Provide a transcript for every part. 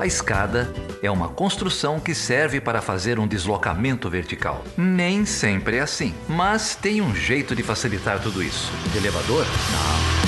A escada é uma construção que serve para fazer um deslocamento vertical. Nem sempre é assim, mas tem um jeito de facilitar tudo isso. elevador? Não.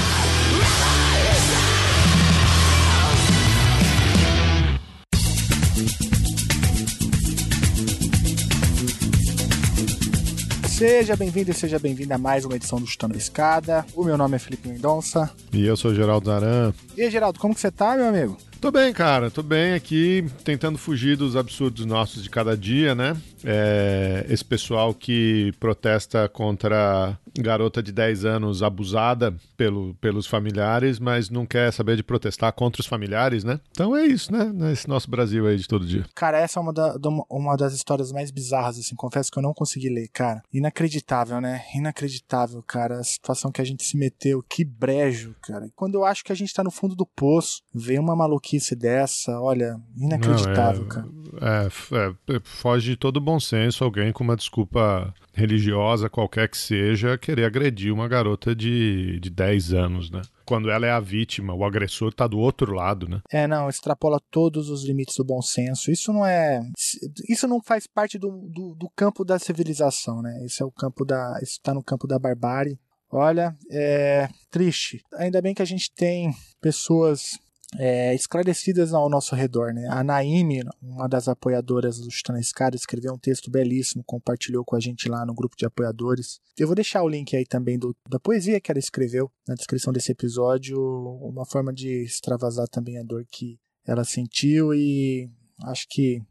Seja bem-vindo e seja bem-vinda a mais uma edição do Chutando a Escada. O meu nome é Felipe Mendonça. E eu sou Geraldo Zaran. E aí, Geraldo, como que você tá, meu amigo? Tô bem, cara. Tô bem aqui, tentando fugir dos absurdos nossos de cada dia, né? É, esse pessoal que protesta contra garota de 10 anos abusada pelo, pelos familiares, mas não quer saber de protestar contra os familiares, né? Então é isso, né? Nesse nosso Brasil aí de todo dia. Cara, essa é uma, da, uma das histórias mais bizarras, assim. Confesso que eu não consegui ler, cara. Inacreditável, né? Inacreditável, cara. A situação que a gente se meteu. Que brejo, cara. Quando eu acho que a gente tá no fundo do poço, vem uma maluquice maluquice dessa, olha, inacreditável, Não, é, cara. É, é, foge de todo bom senso alguém com uma desculpa religiosa, qualquer que seja, querer agredir uma garota de, de 10 anos, né? Quando ela é a vítima, o agressor tá do outro lado, né? É, não, extrapola todos os limites do bom senso. Isso não é. Isso não faz parte do, do, do campo da civilização, né? Isso é o campo da. Isso tá no campo da barbárie. Olha, é triste. Ainda bem que a gente tem pessoas é, esclarecidas ao nosso redor. Né? A Naime, uma das apoiadoras do Chutando Escada, escreveu um texto belíssimo, compartilhou com a gente lá no grupo de apoiadores. Eu vou deixar o link aí também do, da poesia que ela escreveu na descrição desse episódio, uma forma de extravasar também a dor que ela sentiu e acho que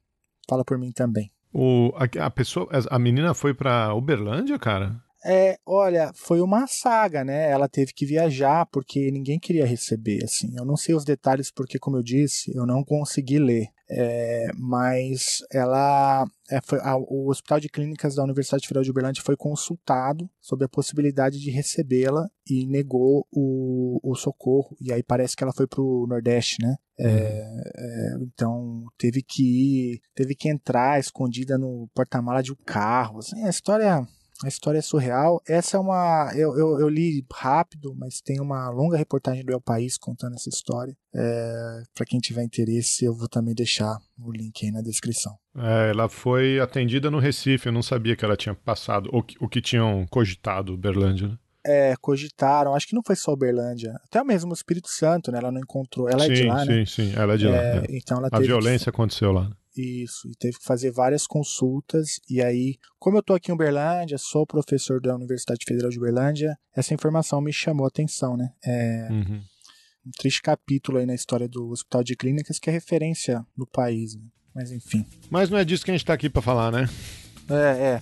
fala por mim também. O, a, a pessoa, a menina foi para Uberlândia, cara? É, olha, foi uma saga, né? Ela teve que viajar porque ninguém queria receber, assim. Eu não sei os detalhes porque, como eu disse, eu não consegui ler. É, mas ela, é, foi, a, o Hospital de Clínicas da Universidade Federal de Uberlândia foi consultado sobre a possibilidade de recebê-la e negou o, o socorro. E aí parece que ela foi para o Nordeste, né? É, uhum. É, então teve que ir, teve que entrar escondida no porta-mala de um carro. Assim, a história a história é surreal. Essa é uma. Eu, eu, eu, li rápido, mas tem uma longa reportagem do El País contando essa história. É, para quem tiver interesse, eu vou também deixar o link aí na descrição. É, ela foi atendida no Recife, eu não sabia que ela tinha passado, o que, que tinham cogitado, Berlândia, né? É, cogitaram, acho que não foi só Uberlândia, até mesmo o Espírito Santo, né? Ela não encontrou. Ela sim, é de lá, sim, né? Sim, sim, ela é de é, lá. É. Então ela A violência que... aconteceu lá. Isso, e teve que fazer várias consultas. E aí, como eu tô aqui em Uberlândia, sou professor da Universidade Federal de Uberlândia, essa informação me chamou a atenção, né? É uhum. um triste capítulo aí na história do Hospital de Clínicas que é referência no país, né? Mas enfim. Mas não é disso que a gente tá aqui para falar, né? É, é.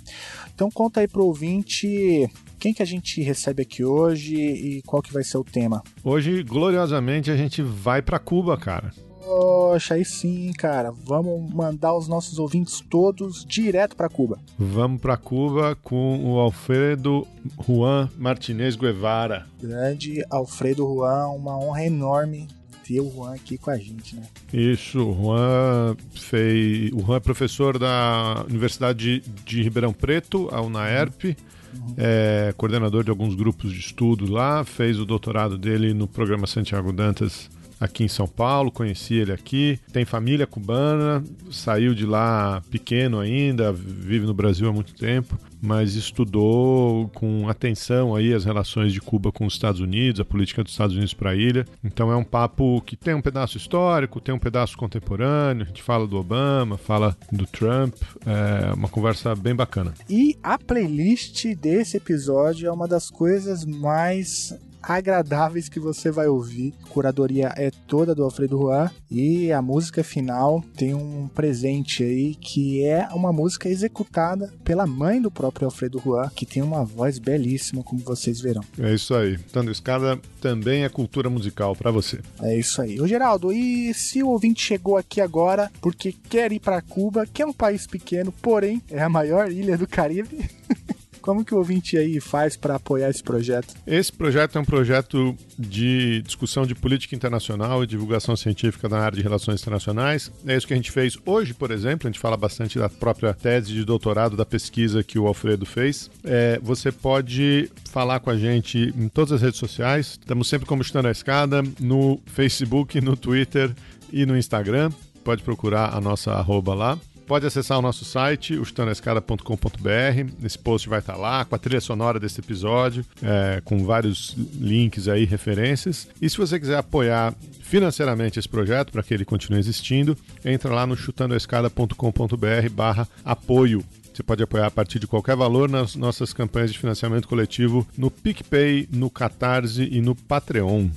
Então conta aí pro ouvinte quem que a gente recebe aqui hoje e qual que vai ser o tema. Hoje, gloriosamente, a gente vai para Cuba, cara. Poxa, aí sim, cara. Vamos mandar os nossos ouvintes todos direto para Cuba. Vamos para Cuba com o Alfredo Juan Martinez Guevara. Grande Alfredo Juan, uma honra enorme ter o Juan aqui com a gente, né? Isso, o Juan fez. O Juan é professor da Universidade de, de Ribeirão Preto, a UNAERP. Uhum. É coordenador de alguns grupos de estudo lá, fez o doutorado dele no programa Santiago Dantas aqui em São Paulo, conheci ele aqui. Tem família cubana, saiu de lá pequeno ainda, vive no Brasil há muito tempo, mas estudou com atenção aí as relações de Cuba com os Estados Unidos, a política dos Estados Unidos para a ilha. Então é um papo que tem um pedaço histórico, tem um pedaço contemporâneo, a gente fala do Obama, fala do Trump, é uma conversa bem bacana. E a playlist desse episódio é uma das coisas mais agradáveis que você vai ouvir. A curadoria é toda do Alfredo Juan e a música final tem um presente aí que é uma música executada pela mãe do próprio Alfredo Juan, que tem uma voz belíssima, como vocês verão. É isso aí. Tando Escada também é cultura musical para você. É isso aí. Ô Geraldo, e se o ouvinte chegou aqui agora porque quer ir para Cuba, que é um país pequeno, porém é a maior ilha do Caribe? Como que o ouvinte aí faz para apoiar esse projeto? Esse projeto é um projeto de discussão de política internacional e divulgação científica na área de relações internacionais. É isso que a gente fez hoje, por exemplo. A gente fala bastante da própria tese de doutorado da pesquisa que o Alfredo fez. É, você pode falar com a gente em todas as redes sociais. Estamos sempre como Estando a Escada, no Facebook, no Twitter e no Instagram. pode procurar a nossa arroba lá. Pode acessar o nosso site, chutanescada.com.br. Esse post vai estar lá com a trilha sonora desse episódio, é, com vários links aí, referências. E se você quiser apoiar financeiramente esse projeto para que ele continue existindo, entra lá no chutandoescada.com.br barra apoio. Você pode apoiar a partir de qualquer valor nas nossas campanhas de financiamento coletivo no PicPay, no Catarse e no Patreon.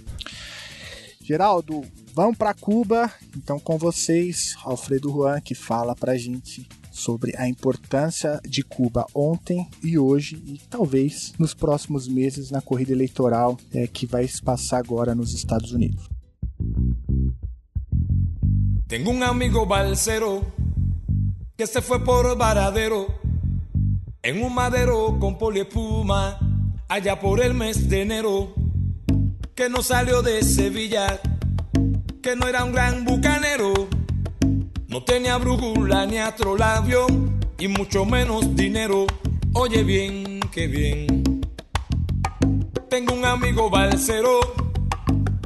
Geraldo, vamos para Cuba. Então, com vocês, Alfredo Juan, que fala para gente sobre a importância de Cuba ontem e hoje e talvez nos próximos meses na corrida eleitoral é, que vai se passar agora nos Estados Unidos. Tengo un amigo balsero que se fue por Varadero en un madero con poliespuma allá por el mes de enero que no salió de Sevilla, que no era un gran bucanero, no tenía brújula ni astrolabio y mucho menos dinero. Oye bien, qué bien. Tengo un amigo balsero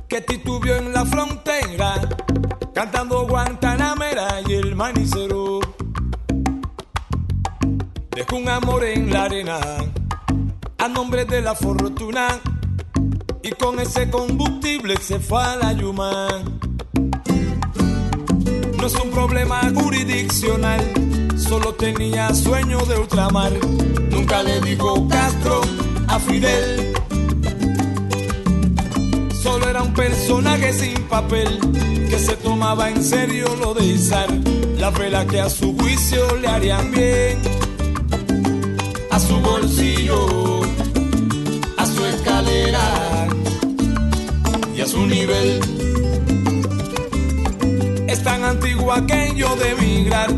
que titubió en la frontera, cantando Guantanamera y el manicero. Dejó un amor en la arena, a nombre de la fortuna y con ese combustible se fue a la Yuma. No es un problema jurisdiccional, solo tenía sueño de ultramar. Nunca le dijo Castro a Fidel. Solo era un personaje sin papel que se tomaba en serio lo de izar la vela que a su juicio le harían bien a su bolsillo, a su escalera y a su nivel. Tan antiguo aquello de emigrar,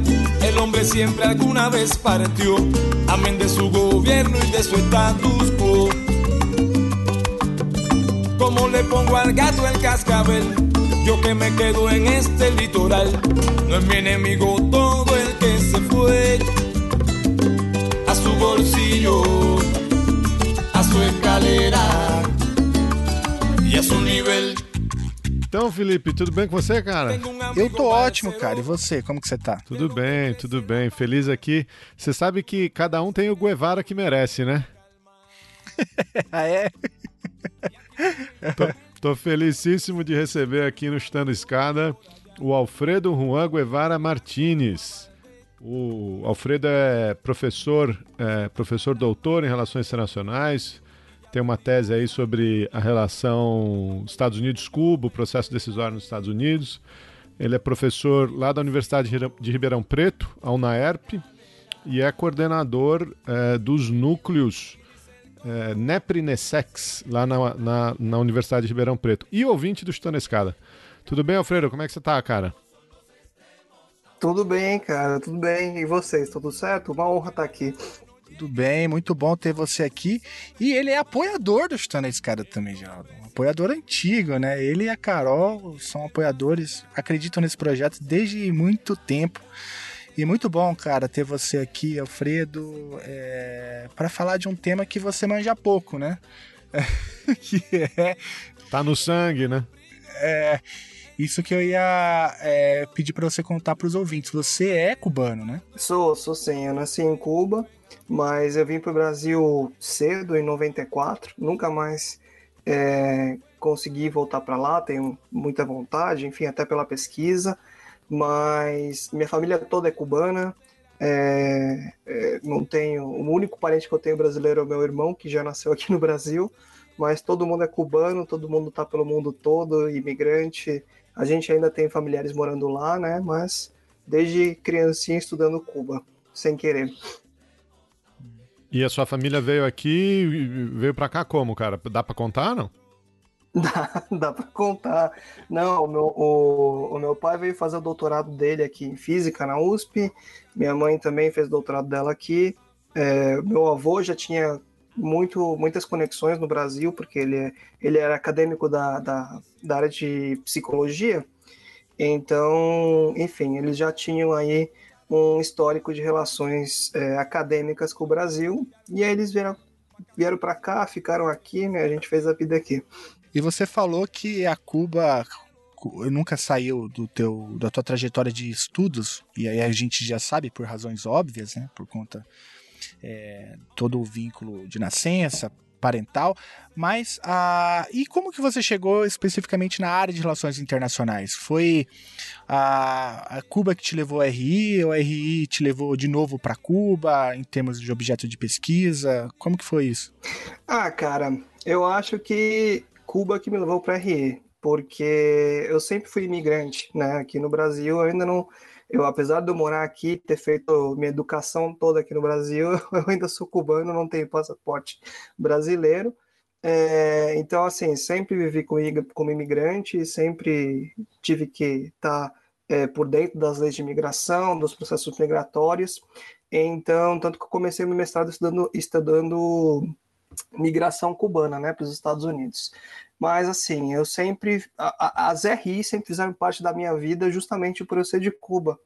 el hombre siempre alguna vez partió, amén de su gobierno y de su estatus quo. Como le pongo al gato el cascabel, yo que me quedo en este litoral, no es mi enemigo todo el que se fue a su bolsillo, a su escalera e a seu nível. Então, Felipe, tudo bem com você, cara? Eu tô ótimo, cara. E você, como que você tá? Tudo bem, tudo bem. Feliz aqui. Você sabe que cada um tem o Guevara que merece, né? ah, é? tô, tô felicíssimo de receber aqui no Estando Escada o Alfredo Juan Guevara Martinez. O Alfredo é professor, é, professor doutor em Relações Internacionais, tem uma tese aí sobre a relação Estados Unidos-Cuba, o processo decisório nos Estados Unidos. Ele é professor lá da Universidade de Ribeirão Preto, a UNAERP, e é coordenador é, dos núcleos é, NEPRINESEX, lá na, na, na, Universidade de Ribeirão Preto. E ouvinte do Chutando Escada. Tudo bem, Alfredo? Como é que você tá, cara? Tudo bem, cara, tudo bem. E vocês, tudo certo? Uma honra estar aqui. Tudo bem, muito bom ter você aqui. E ele é apoiador do Chutando a Escada também, Geraldo. Um apoiador antigo, né? Ele e a Carol são apoiadores, acreditam nesse projeto desde muito tempo. E muito bom, cara, ter você aqui, Alfredo, é... para falar de um tema que você manja pouco, né? que é. Tá no sangue, né? É. Isso que eu ia é, pedir para você contar para os ouvintes. Você é cubano, né? Sou, sou sim. Eu nasci em Cuba mas eu vim para o Brasil cedo, em 94, nunca mais é, consegui voltar para lá, tenho muita vontade, enfim, até pela pesquisa, mas minha família toda é cubana, é, é, não tenho, o único parente que eu tenho brasileiro é o meu irmão, que já nasceu aqui no Brasil, mas todo mundo é cubano, todo mundo está pelo mundo todo, imigrante, a gente ainda tem familiares morando lá, né, mas desde criancinha estudando Cuba, sem querer. E a sua família veio aqui, veio para cá como, cara? Dá para contar, não? Dá, dá para contar. Não, o meu, o, o meu pai veio fazer o doutorado dele aqui em física na USP. Minha mãe também fez o doutorado dela aqui. É, meu avô já tinha muito, muitas conexões no Brasil, porque ele, ele era acadêmico da, da, da área de psicologia. Então, enfim, eles já tinham aí um histórico de relações é, acadêmicas com o Brasil, e aí eles vieram, vieram para cá, ficaram aqui, né? A gente fez a vida aqui. E você falou que a Cuba nunca saiu do teu, da tua trajetória de estudos, e aí a gente já sabe por razões óbvias, né? Por conta é, todo o vínculo de nascença, parental, mas a e como que você chegou especificamente na área de relações internacionais? Foi a, a Cuba que te levou a RI ou a RI te levou de novo para Cuba em termos de objeto de pesquisa? Como que foi isso? Ah, cara, eu acho que Cuba que me levou para RI, porque eu sempre fui imigrante, né? Aqui no Brasil eu ainda não eu, apesar de eu morar aqui, ter feito minha educação toda aqui no Brasil, eu ainda sou cubano, não tenho passaporte brasileiro. É, então, assim, sempre vivi como imigrante, sempre tive que estar tá, é, por dentro das leis de imigração, dos processos migratórios. Então, tanto que eu comecei meu mestrado estudando, estudando migração cubana, né, para os Estados Unidos. Mas assim, eu sempre. As RI sempre fizeram parte da minha vida justamente por eu ser de Cuba.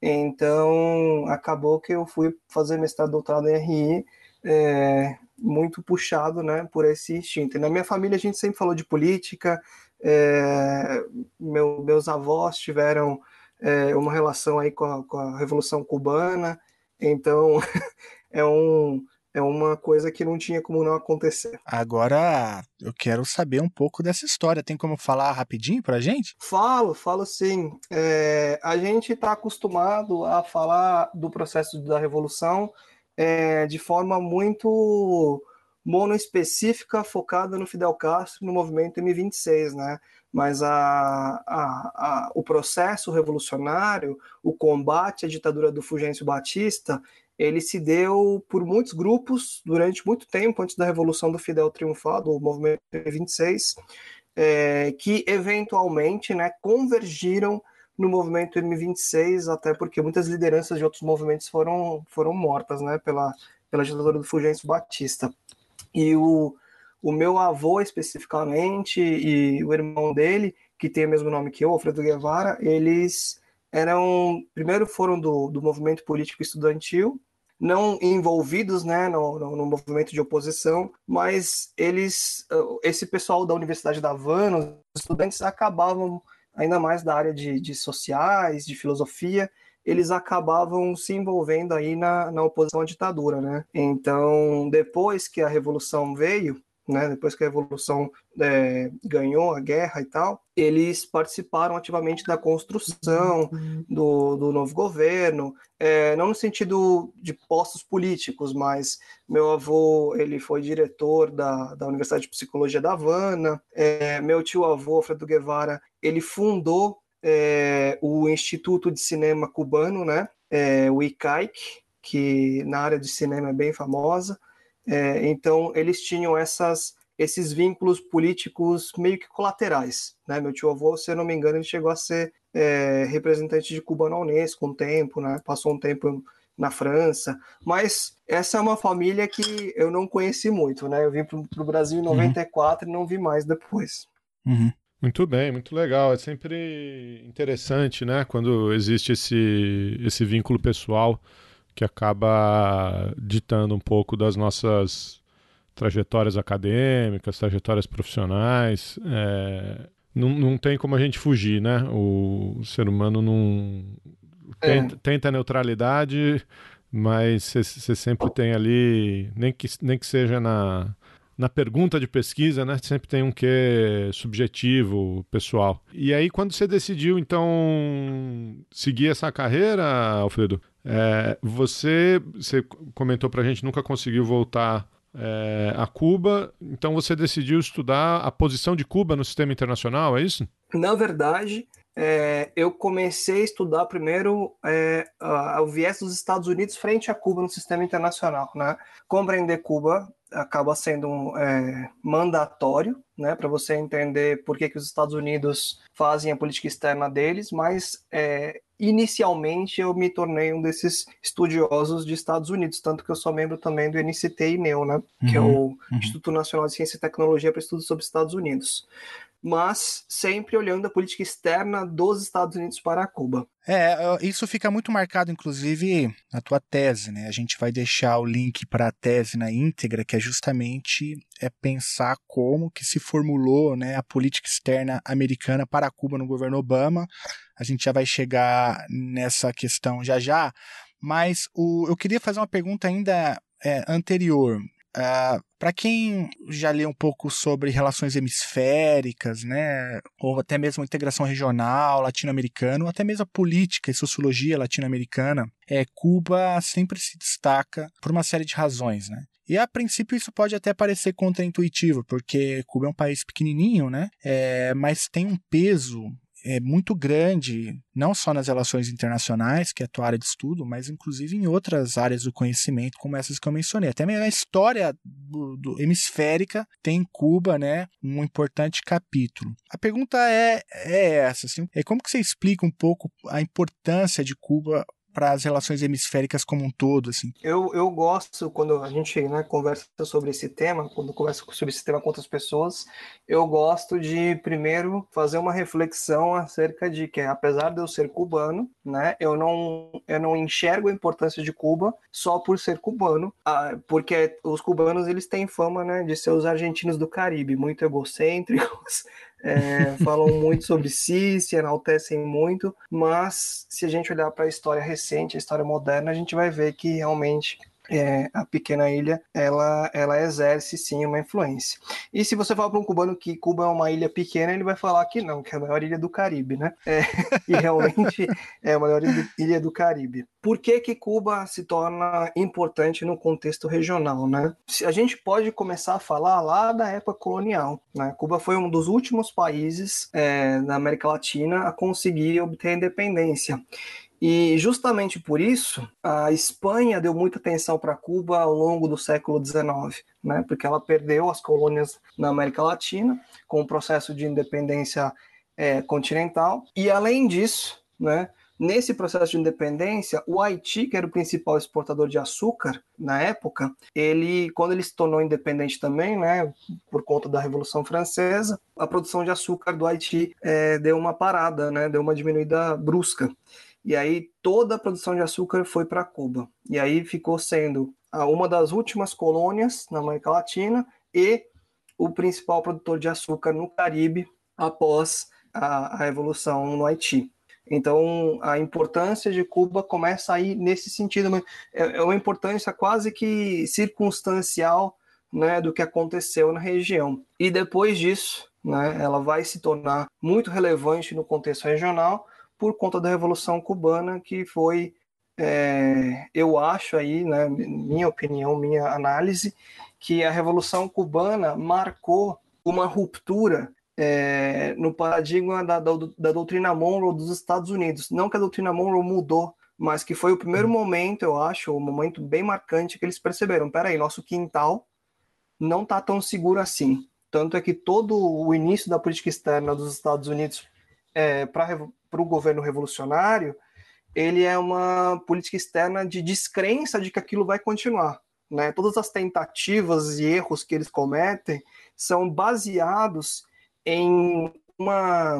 Então, acabou que eu fui fazer mestrado doutorado em RI, é, muito puxado né, por esse instinto. E na minha família a gente sempre falou de política, é, meu, meus avós tiveram é, uma relação aí com a, com a Revolução Cubana, então é um é uma coisa que não tinha como não acontecer. Agora eu quero saber um pouco dessa história. Tem como falar rapidinho pra gente? Falo, falo sim. É, a gente está acostumado a falar do processo da revolução é, de forma muito monoespecífica, focada no Fidel Castro, no movimento M26, né? Mas a, a, a, o processo revolucionário, o combate à ditadura do Fulgêncio Batista, ele se deu por muitos grupos durante muito tempo, antes da Revolução do Fidel triunfar, do movimento 26, é, que eventualmente né, convergiram no movimento M26, até porque muitas lideranças de outros movimentos foram, foram mortas né, pela, pela ditadura do Fulgêncio Batista. E o, o meu avô, especificamente, e o irmão dele, que tem o mesmo nome que eu, Alfredo Guevara, eles eram primeiro foram do, do movimento político estudantil não envolvidos né, no, no, no, movimento de oposição, mas eles, uh, esse pessoal da Universidade da Havana, os estudantes acabavam, ainda mais da área de, de sociais, de filosofia, eles acabavam se envolvendo aí na, na oposição à ditadura, né? Então, depois que a Revolução veio, né, depois que a Revolução é, ganhou a guerra e tal, eles participaram ativamente da construção do, do novo governo, é, não no sentido de postos políticos, mas meu avô ele foi diretor da, da Universidade de Psicologia da Havana, é, meu tio avô, Alfredo Guevara, ele fundou é, o Instituto de Cinema Cubano, né, é, o ICAIC, que na área de cinema é bem famosa, é, então, eles tinham essas, esses vínculos políticos meio que colaterais. Né? Meu tio avô, se eu não me engano, ele chegou a ser é, representante de Cuba na Unesco um tempo, né? passou um tempo na França, mas essa é uma família que eu não conheci muito, né? Eu vim para o Brasil em 94 uhum. e não vi mais depois. Uhum. Muito bem, muito legal. É sempre interessante, né? Quando existe esse, esse vínculo pessoal que acaba ditando um pouco das nossas trajetórias acadêmicas, trajetórias profissionais. É, não, não tem como a gente fugir, né? O, ser humano não tenta, é. tenta neutralidade, mas você sempre tem ali, nem que, nem que seja na, na pergunta de pesquisa, né, sempre tem um quê subjetivo, pessoal. E aí, quando você decidiu, então, seguir essa carreira, Alfredo, é, você, você comentou para a gente nunca conseguiu voltar é, a Cuba, então você decidiu estudar a posição de Cuba no sistema internacional, é isso? Na verdade, é, eu comecei a estudar primeiro é, o viés dos Estados Unidos frente a Cuba no sistema internacional. Né? Compreender Cuba acaba sendo é, mandatório né, para você entender por que, que os Estados Unidos fazem a política externa deles, mas é, inicialmente eu me tornei um desses estudiosos de Estados Unidos, tanto que eu sou membro também do NCT INEU, né, uhum, que é o uhum. Instituto Nacional de Ciência e Tecnologia para Estudos sobre Estados Unidos. Mas sempre olhando a política externa dos Estados Unidos para Cuba. É, isso fica muito marcado, inclusive, na tua tese, né? A gente vai deixar o link para a tese na íntegra, que é justamente é pensar como que se formulou né, a política externa americana para Cuba no governo Obama. A gente já vai chegar nessa questão já já, mas o, eu queria fazer uma pergunta ainda é, anterior. Uh, ah, para quem já lê um pouco sobre relações hemisféricas, né, ou até mesmo integração regional latino-americana, ou até mesmo política e sociologia latino-americana, é, Cuba sempre se destaca por uma série de razões, né? E a princípio isso pode até parecer contraintuitivo, porque Cuba é um país pequenininho, né? É, mas tem um peso é muito grande, não só nas relações internacionais, que é a tua área de estudo, mas inclusive em outras áreas do conhecimento, como essas que eu mencionei. Até mesmo a história do, do hemisférica tem em Cuba, né, um importante capítulo. A pergunta é, é essa, assim, é como que você explica um pouco a importância de Cuba para as relações hemisféricas como um todo, assim? Eu, eu gosto, quando a gente né, conversa sobre esse tema, quando conversa sobre esse tema com outras pessoas, eu gosto de, primeiro, fazer uma reflexão acerca de que, apesar de eu ser cubano, né, eu não, eu não enxergo a importância de Cuba só por ser cubano, ah, porque os cubanos, eles têm fama, né, de ser os argentinos do Caribe, muito egocêntricos, é, falam muito sobre si, se enaltecem muito, mas se a gente olhar para a história recente, a história moderna, a gente vai ver que realmente é, a pequena ilha ela, ela exerce sim uma influência. E se você falar para um cubano que Cuba é uma ilha pequena, ele vai falar que não, que é a maior ilha do Caribe, né? É, e realmente é a maior ilha do Caribe. Por que, que Cuba se torna importante no contexto regional, né? A gente pode começar a falar lá da época colonial. Né? Cuba foi um dos últimos países é, da América Latina a conseguir obter a independência. E justamente por isso, a Espanha deu muita atenção para Cuba ao longo do século XIX, né? porque ela perdeu as colônias na América Latina com o processo de independência é, continental. E além disso, né, nesse processo de independência, o Haiti, que era o principal exportador de açúcar na época, ele, quando ele se tornou independente também, né, por conta da Revolução Francesa, a produção de açúcar do Haiti é, deu uma parada, né, deu uma diminuída brusca. E aí toda a produção de açúcar foi para Cuba. E aí ficou sendo uma das últimas colônias na América Latina e o principal produtor de açúcar no Caribe após a, a Revolução no Haiti. Então, a importância de Cuba começa aí nesse sentido. É, é uma importância quase que circunstancial né, do que aconteceu na região. E depois disso, né, ela vai se tornar muito relevante no contexto regional, por conta da Revolução Cubana, que foi, é, eu acho aí, né, minha opinião, minha análise, que a Revolução Cubana marcou uma ruptura é, no paradigma da, da, da, doutrina Monroe dos Estados Unidos. Não que a doutrina Monroe mudou, mas que foi o primeiro momento, eu acho, um momento bem marcante que eles perceberam, peraí, nosso quintal não está tão seguro assim. Tanto é que todo o início da política externa dos Estados Unidos é, para o governo revolucionário, ele é uma política externa de descrença de que aquilo vai continuar. Né? Todas as tentativas e erros que eles cometem são baseados em uma,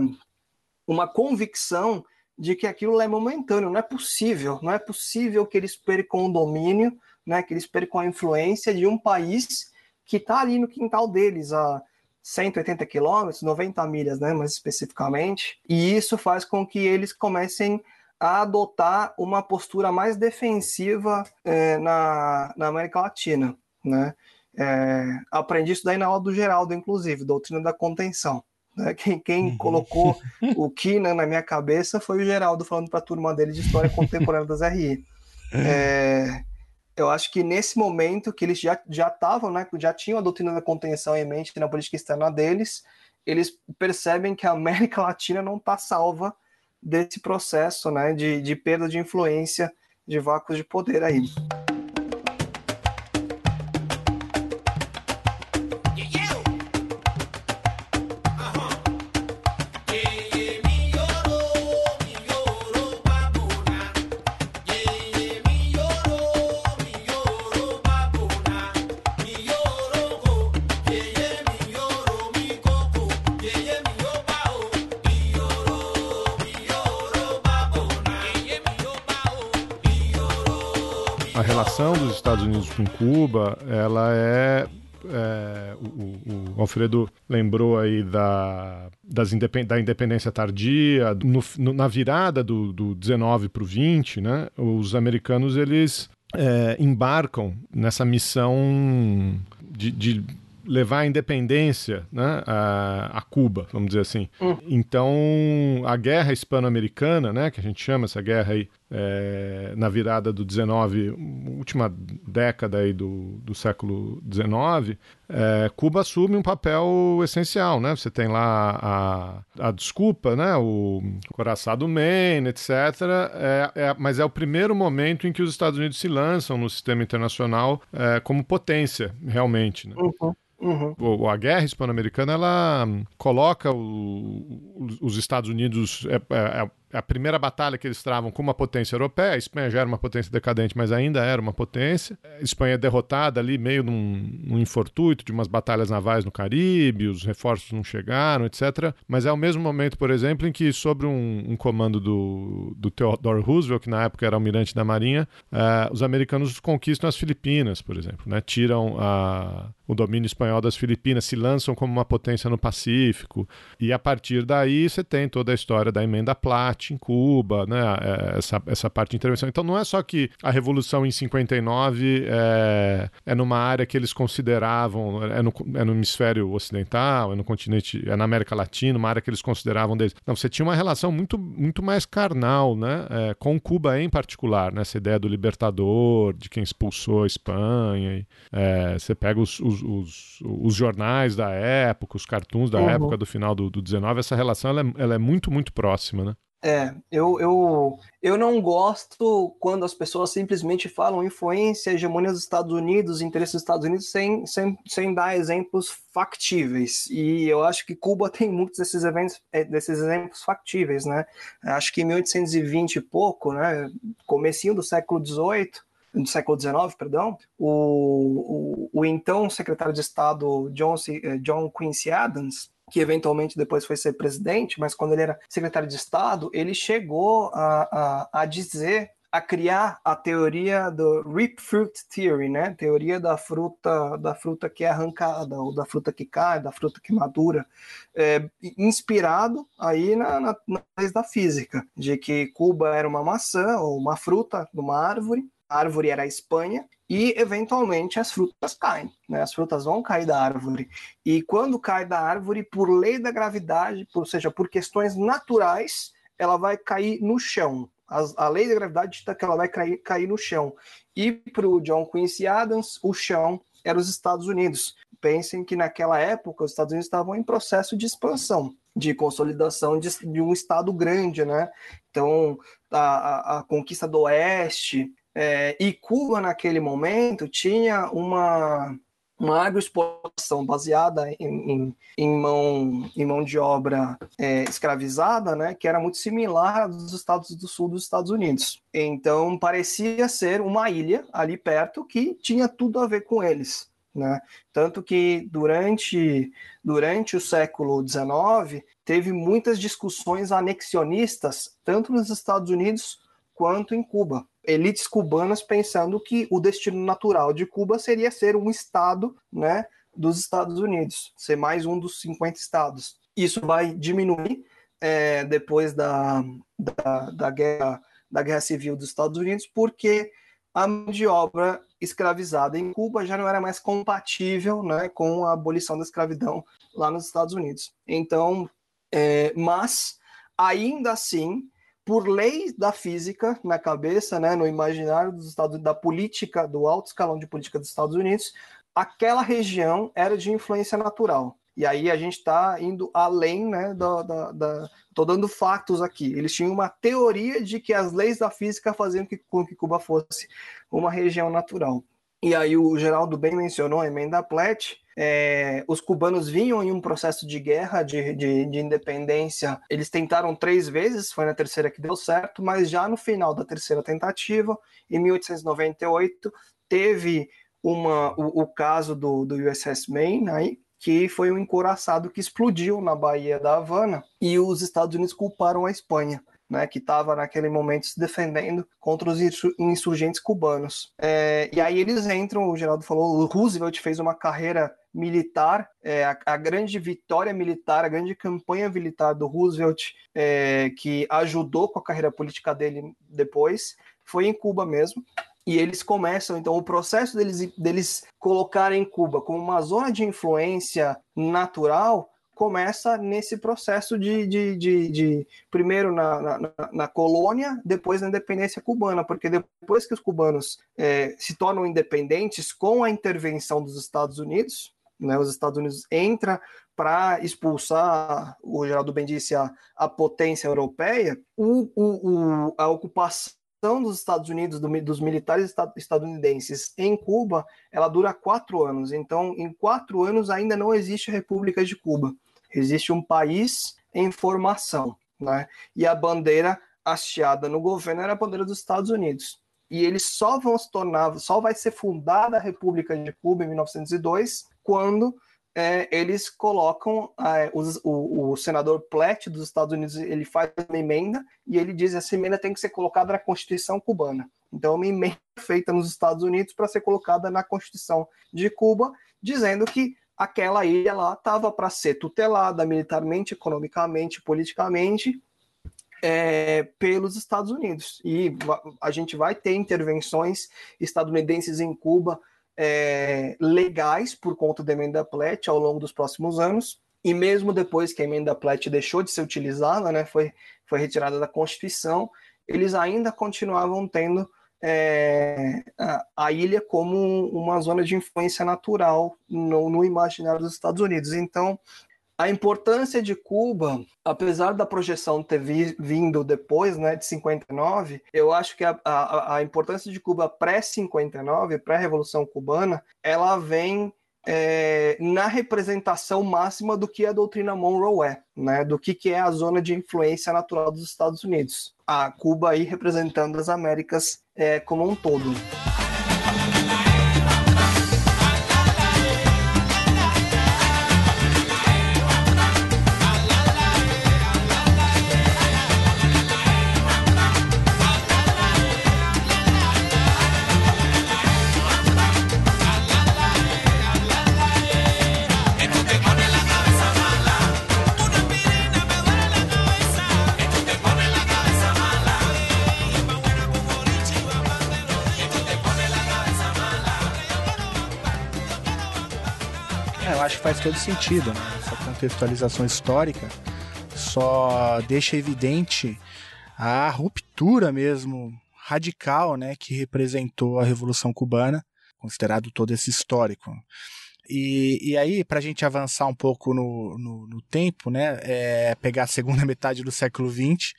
uma convicção de que aquilo é momentâneo, não é possível, não é possível que eles percam o domínio, né, que eles percam a influência de um país que está ali no quintal deles, a 180 quilômetros, 90 milhas, né, mais especificamente, e isso faz com que eles comecem a adotar uma postura mais defensiva é, na, na América Latina, né? É, aprendi isso daí na aula do Geraldo, inclusive, doutrina da contenção. Né? Quem, quem uhum. colocou o Kina na minha cabeça foi o Geraldo falando para a turma dele de história contemporânea das RI. É, eu acho que nesse momento que eles já já estavam, né, já tinham a doutrina da contenção em mente na política externa deles, eles percebem que a América Latina não está salva desse processo, né, de, de perda de influência, de vácuos de poder aí. Relação dos Estados Unidos com Cuba, ela é é, o, o, Alfredo lembrou aí da, das independ, da independência tardia, no, no, na virada do, do 19 para o 20, né, os americanos eles é, embarcam nessa missão de, de levar a independência né, a, a, Cuba, vamos dizer assim. Hum. Então, a guerra hispano-americana, né, que a gente chama essa guerra aí, é, na virada do 19, última década aí do, do século 19, é, Cuba assume um papel essencial, né? Você tem lá a, a desculpa, né? O coraçado Maine, etc. É, é, mas é o primeiro momento em que os Estados Unidos se lançam no sistema internacional é, como potência, realmente. Né? Uhum. Uhum. A guerra hispano-americana ela coloca o, os Estados Unidos é, é, a primeira batalha que eles travam com uma potência europeia. A Espanha já era uma potência decadente, mas ainda era uma potência. A Espanha é derrotada ali, meio num, num infortuito de umas batalhas navais no Caribe, os reforços não chegaram, etc. Mas é o mesmo momento, por exemplo, em que, sobre um, um comando do, do Theodore Roosevelt, que na época era almirante da Marinha, uh, os americanos conquistam as Filipinas, por exemplo, né? tiram a, o domínio espanhol das Filipinas, se lançam como uma potência no Pacífico. E a partir daí você tem toda a história da emenda Platt em Cuba, né? É, essa, essa parte de intervenção. Então não é só que a Revolução em 59 é, é numa área que eles consideravam, é no, é no hemisfério ocidental, é no continente, é na América Latina, uma área que eles consideravam deles. Não, você tinha uma relação muito, muito mais carnal, né? É, com Cuba em particular, né? Essa ideia do libertador, de quem expulsou a Espanha. E, é, você pega os, os, os, os, jornais da época, os cartoons da uhum. época do final do, do 19, essa relação ela é, ela é muito, muito próxima, né? É, eu, eu, eu não gosto quando as pessoas simplesmente falam influência, hegemonia dos Estados Unidos, interesse dos Estados Unidos, sem, sem, sem dar exemplos factíveis. E eu acho que Cuba tem muitos desses, eventos, é, desses exemplos factíveis, né? Acho que em 1820 e pouco, né, comecinho do século XVIII, do século XIX, perdão, o, o, o então secretário de Estado John, eh, John Quincy Adams, que eventualmente depois foi ser presidente, mas quando ele era secretário de Estado, ele chegou a, a, a dizer a criar a teoria do Rip Fruit Theory, né? Teoria da fruta, da fruta que é arrancada, ou da fruta que cai, da fruta que madura, é, inspirado aí na, na, na da física, de que Cuba era uma maçã ou uma fruta numa árvore, a árvore era a Espanha, e eventualmente as frutas caem, né? As frutas vão cair da árvore. E quando cai da árvore, por lei da gravidade, ou seja, por questões naturais, ela vai cair no chão. A, a lei da gravidade dita que ela vai cair, cair no chão. E para o John Quincy Adams, o chão era os Estados Unidos. Pensem que naquela época os Estados Unidos estavam em processo de expansão, de consolidação de, de um estado grande, né? Então, a, a, a conquista do Oeste, é, e Cuba, naquele momento, tinha uma, uma agroexportação baseada em, em, em, mão, em mão de obra é, escravizada, né, que era muito similar à dos estados do sul dos Estados Unidos. Então, parecia ser uma ilha ali perto que tinha tudo a ver com eles. Né? Tanto que durante, durante o século XIX teve muitas discussões anexionistas, tanto nos Estados Unidos quanto em Cuba elites cubanas pensando que o destino natural de Cuba seria ser um estado, né, dos Estados Unidos, ser mais um dos 50 estados. Isso vai diminuir é, depois da, da, da, guerra, da guerra civil dos Estados Unidos, porque a mão de obra escravizada em Cuba já não era mais compatível né, com a abolição da escravidão lá nos Estados Unidos. Então, é, mas ainda assim, por lei da física na cabeça, né, no imaginário dos Estados da política, do alto escalão de política dos Estados Unidos, aquela região era de influência natural. E aí a gente está indo além, né, da, da, da, Tô dando fatos aqui. Eles tinham uma teoria de que as leis da física faziam que, com que Cuba fosse uma região natural. E aí o Geraldo bem mencionou a emenda Platt, é, os cubanos vinham em um processo de guerra, de, de, de, independência. Eles tentaram três vezes, foi na terceira que deu certo, mas já no final da terceira tentativa, em 1898, teve uma, o, o caso do, do USS Maine, aí, que foi um encoraçado que explodiu na Baía da Havana e os Estados Unidos culparam a Espanha. Né, que estava naquele momento se defendendo contra os insurgentes cubanos. É, e aí eles entram, o Geraldo falou, o Roosevelt fez uma carreira militar, é, a, a, grande vitória militar, a grande campanha militar do Roosevelt, é, que ajudou com a carreira política dele depois, foi em Cuba mesmo. E eles começam, então, o processo deles, deles colocarem Cuba como uma zona de influência natural começa nesse processo de, de, de, de primeiro na, na, na, colônia, depois na independência cubana, porque depois que os cubanos é, se tornam independentes com a intervenção dos Estados Unidos, né, os Estados Unidos entram para expulsar, o Geraldo bem disse, a, a potência europeia, o, o, o, a ocupação dos Estados Unidos, do, dos militares estadunidenses em Cuba, ela dura quatro anos. Então, em quatro anos ainda não existe a República de Cuba. Existe um país em formação, né? E a bandeira hasteada no governo era a bandeira dos Estados Unidos. E eles só vão se tornar, só vai ser fundada a República de Cuba em 1902, quando é, eles colocam é, o, o, senador Platt dos Estados Unidos ele faz uma emenda e ele diz que essa emenda tem que ser colocada na Constituição cubana. Então, uma emenda feita nos Estados Unidos para ser colocada na Constituição de Cuba, dizendo que aquela ilha lá estava para ser tutelada militarmente, economicamente, politicamente é, pelos Estados Unidos. E a gente vai ter intervenções estadunidenses em Cuba é, legais por conta da emenda Platt ao longo dos próximos anos. E mesmo depois que a emenda Platt deixou de ser utilizada, né, foi, foi retirada da Constituição, eles ainda continuavam tendo é, a, ilha como uma zona de influência natural no, no, imaginário dos Estados Unidos. Então, a importância de Cuba, apesar da projeção ter vi, vindo depois, né, de 59, eu acho que a, a, a importância de Cuba pré-59, pré-revolução cubana, ela vem é, na representação máxima do que a doutrina Monroe é, né, do que, que é a zona de influência natural dos Estados Unidos. A Cuba aí representando as Américas é, como um todo. Faz todo sentido, né? Essa contextualização histórica só deixa evidente a ruptura mesmo radical, né, que representou a Revolução Cubana, considerado todo esse histórico. E, e aí, para a gente avançar um pouco no, no, no, tempo, né, é pegar a segunda metade do século XX,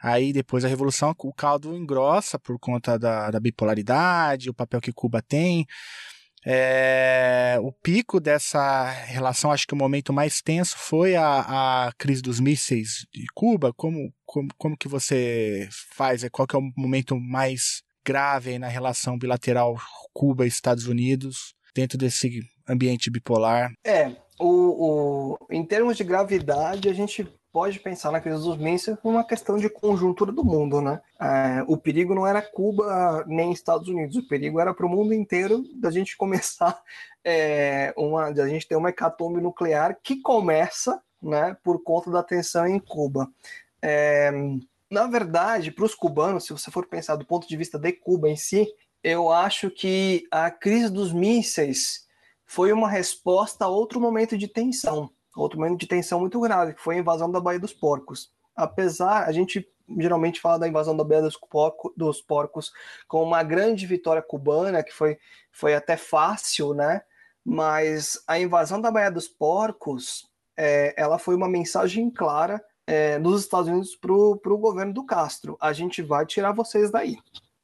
aí depois da Revolução, o caldo engrossa por conta da, da bipolaridade, o papel que Cuba tem, é, o pico dessa relação, acho que o momento mais tenso foi a, a crise dos mísseis de Cuba. Como, como, como que você faz? Qual que é o momento mais grave na relação bilateral Cuba-Estados Unidos dentro desse ambiente bipolar? É, o, o, em termos de gravidade, a gente pode pensar na crise dos mísseis como uma questão de conjuntura do mundo, né? É, o perigo não era Cuba nem Estados Unidos, o perigo era para o mundo inteiro da gente começar é, uma, da gente ter uma hecatombe nuclear que começa, né, por conta da tensão em Cuba. É, na verdade, para os cubanos, se você for pensar do ponto de vista de Cuba em si, eu acho que a crise dos mísseis foi uma resposta a outro momento de tensão outro momento de tensão muito grave, que foi a invasão da Baía dos Porcos. Apesar, a gente geralmente fala da invasão da Baía dos, Porco, dos Porcos como uma grande vitória cubana, que foi, foi até fácil, né? Mas a invasão da Baía dos Porcos, é, ela foi uma mensagem clara é, dos Estados Unidos para o governo do Castro. A gente vai tirar vocês daí.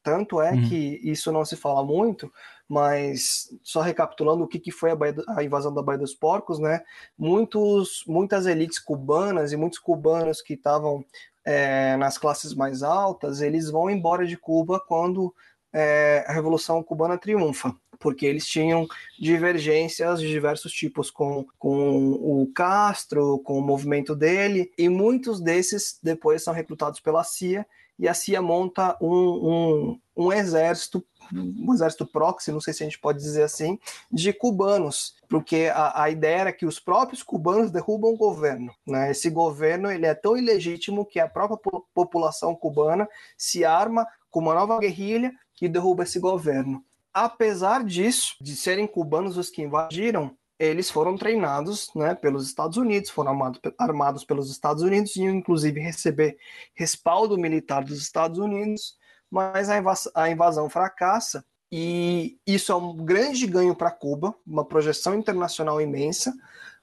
Tanto é uhum. que isso não se fala muito, mas só recapitulando o que, que foi a, Baía, a, invasão da Baía dos Porcos, né? Muitos, muitas elites cubanas e muitos cubanos que estavam é, nas classes mais altas, eles vão embora de Cuba quando é, a Revolução Cubana triunfa. porque eles tinham divergências de diversos tipos com, com o Castro, com o movimento dele, e muitos desses depois são recrutados pela CIA, e a CIA monta um, um, um exército um exército proxy, não sei se a gente pode dizer assim, de cubanos, porque a, a ideia era que os próprios cubanos derrubam o governo. Né? Esse governo ele é tão ilegítimo que a própria população cubana se arma com uma nova guerrilha que derruba esse governo. Apesar disso, de serem cubanos os que invadiram, eles foram treinados né, pelos Estados Unidos, foram armados, pelos Estados Unidos e inclusive receber respaldo militar dos Estados Unidos mas a invasão fracassa e isso é um grande ganho para Cuba, uma projeção internacional imensa,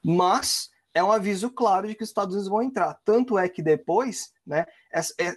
mas é um aviso claro de que os Estados Unidos vão entrar. Tanto é que depois, né,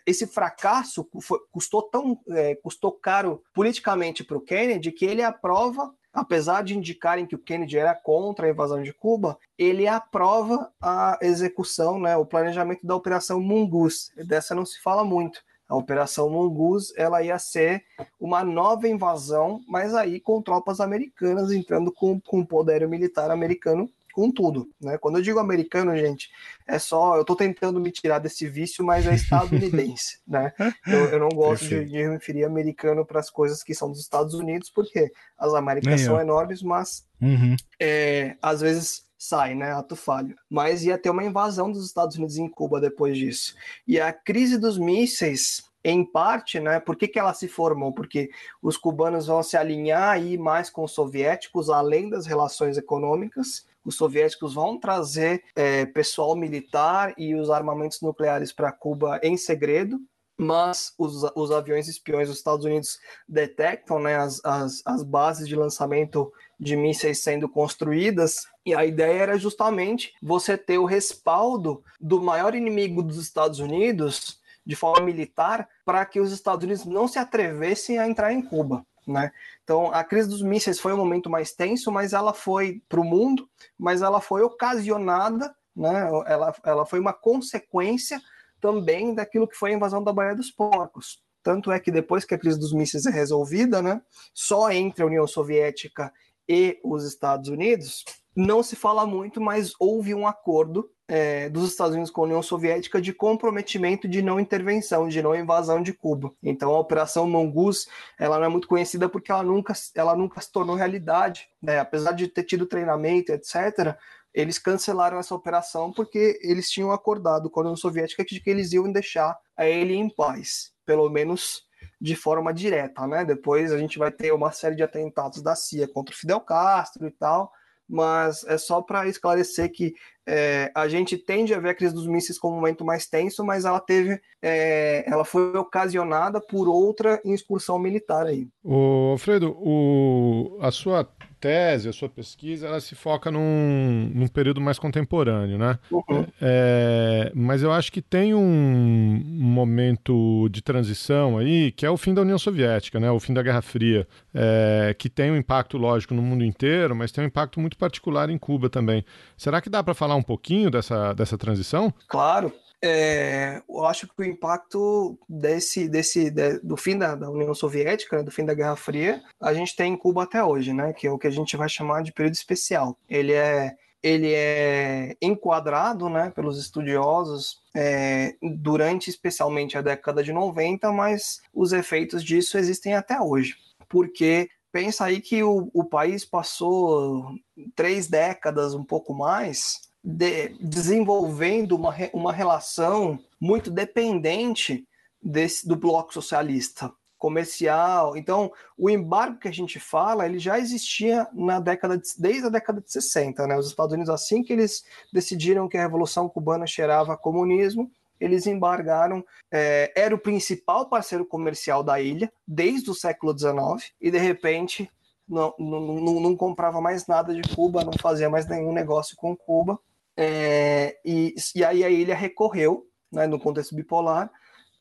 esse fracasso custou tão é, custou caro politicamente para o Kennedy que ele aprova, apesar de indicarem que o Kennedy era contra a invasão de Cuba, ele aprova a execução, né, o planejamento da Operação Mungus. Dessa não se fala muito a Operação Mongoose ela ia ser uma nova invasão, mas aí com tropas americanas entrando com, com poder militar americano com tudo, né? Quando eu digo americano, gente, é só eu estou tentando me tirar desse vício, mas é estadunidense, né? Eu, eu não gosto de, de, referir americano para as coisas que são dos Estados Unidos, porque as Américas são enormes, mas uhum. é, às vezes sai, né? Ato falho. Mas ia ter uma invasão dos Estados Unidos em Cuba depois disso. E a crise dos mísseis, em parte, né? Por que, que ela se formou? Porque os cubanos vão se alinhar aí mais com os soviéticos, além das relações econômicas. Os soviéticos vão trazer é, pessoal militar e os armamentos nucleares para Cuba em segredo, mas os, os aviões espiões dos Estados Unidos detectam né, as, as, as bases de lançamento de mísseis sendo construídas, e a ideia era justamente você ter o respaldo do maior inimigo dos Estados Unidos de forma militar para que os Estados Unidos não se atrevessem a entrar em Cuba. Né? Então, a crise dos mísseis foi um momento mais tenso, mas ela foi para o mundo, mas ela foi ocasionada, né? ela, ela foi uma consequência também daquilo que foi a invasão da Baía dos Porcos. Tanto é que depois que a crise dos mísseis é resolvida, né, só entre a União Soviética e os Estados Unidos, não se fala muito, mas houve um acordo é, dos Estados Unidos com a União Soviética de comprometimento de não intervenção, de não invasão de Cuba. Então a Operação Mongoose ela não é muito conhecida porque ela nunca, ela nunca se tornou realidade. Né? Apesar de ter tido treinamento, etc., eles cancelaram essa operação porque eles tinham acordado com a União Soviética de que eles iam deixar a ele em paz, pelo menos de forma direta, né? Depois a gente vai ter uma série de atentados da CIA contra o Fidel Castro e tal, mas é só para esclarecer que é, a gente tende a ver a crise dos mísseis como um momento mais tenso, mas ela teve, é, ela foi ocasionada por outra incursão militar aí. O Alfredo, o, a sua tese, a sua pesquisa, ela se foca num, num período mais contemporâneo, né? Uhum. É, mas eu acho que tem um momento de transição aí, que é o fim da União Soviética, né? O fim da Guerra Fria, é, que tem um impacto lógico no mundo inteiro, mas tem um impacto muito particular em Cuba também. Será que dá para falar um pouquinho dessa, dessa transição? Claro. É, eu acho que o impacto desse, desse de, do fim da, da União Soviética, né, do fim da Guerra Fria, a gente tem em Cuba até hoje, né? Que é o que a gente vai chamar de período especial. Ele é ele é enquadrado né, pelos estudiosos é, durante especialmente a década de 90, mas os efeitos disso existem até hoje. Porque pensa aí que o, o país passou três décadas, um pouco mais, de, desenvolvendo uma, uma relação muito dependente desse, do bloco socialista comercial. Então, o embargo que a gente fala, ele já existia na década de, desde a década de 60, né? Os Estados Unidos assim que eles decidiram que a revolução cubana cheirava a comunismo, eles embargaram, é, era o principal parceiro comercial da ilha desde o século XIX e de repente não, não, não, não comprava mais nada de Cuba, não fazia mais nenhum negócio com Cuba é, e, e aí a ilha recorreu, né, no contexto bipolar,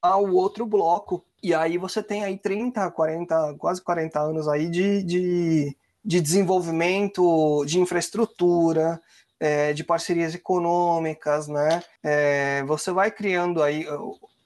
ao outro bloco. E aí você tem aí 30, 40, quase 40 anos aí de, de, de desenvolvimento de infraestrutura, é, de parcerias econômicas, né? É, você vai criando aí.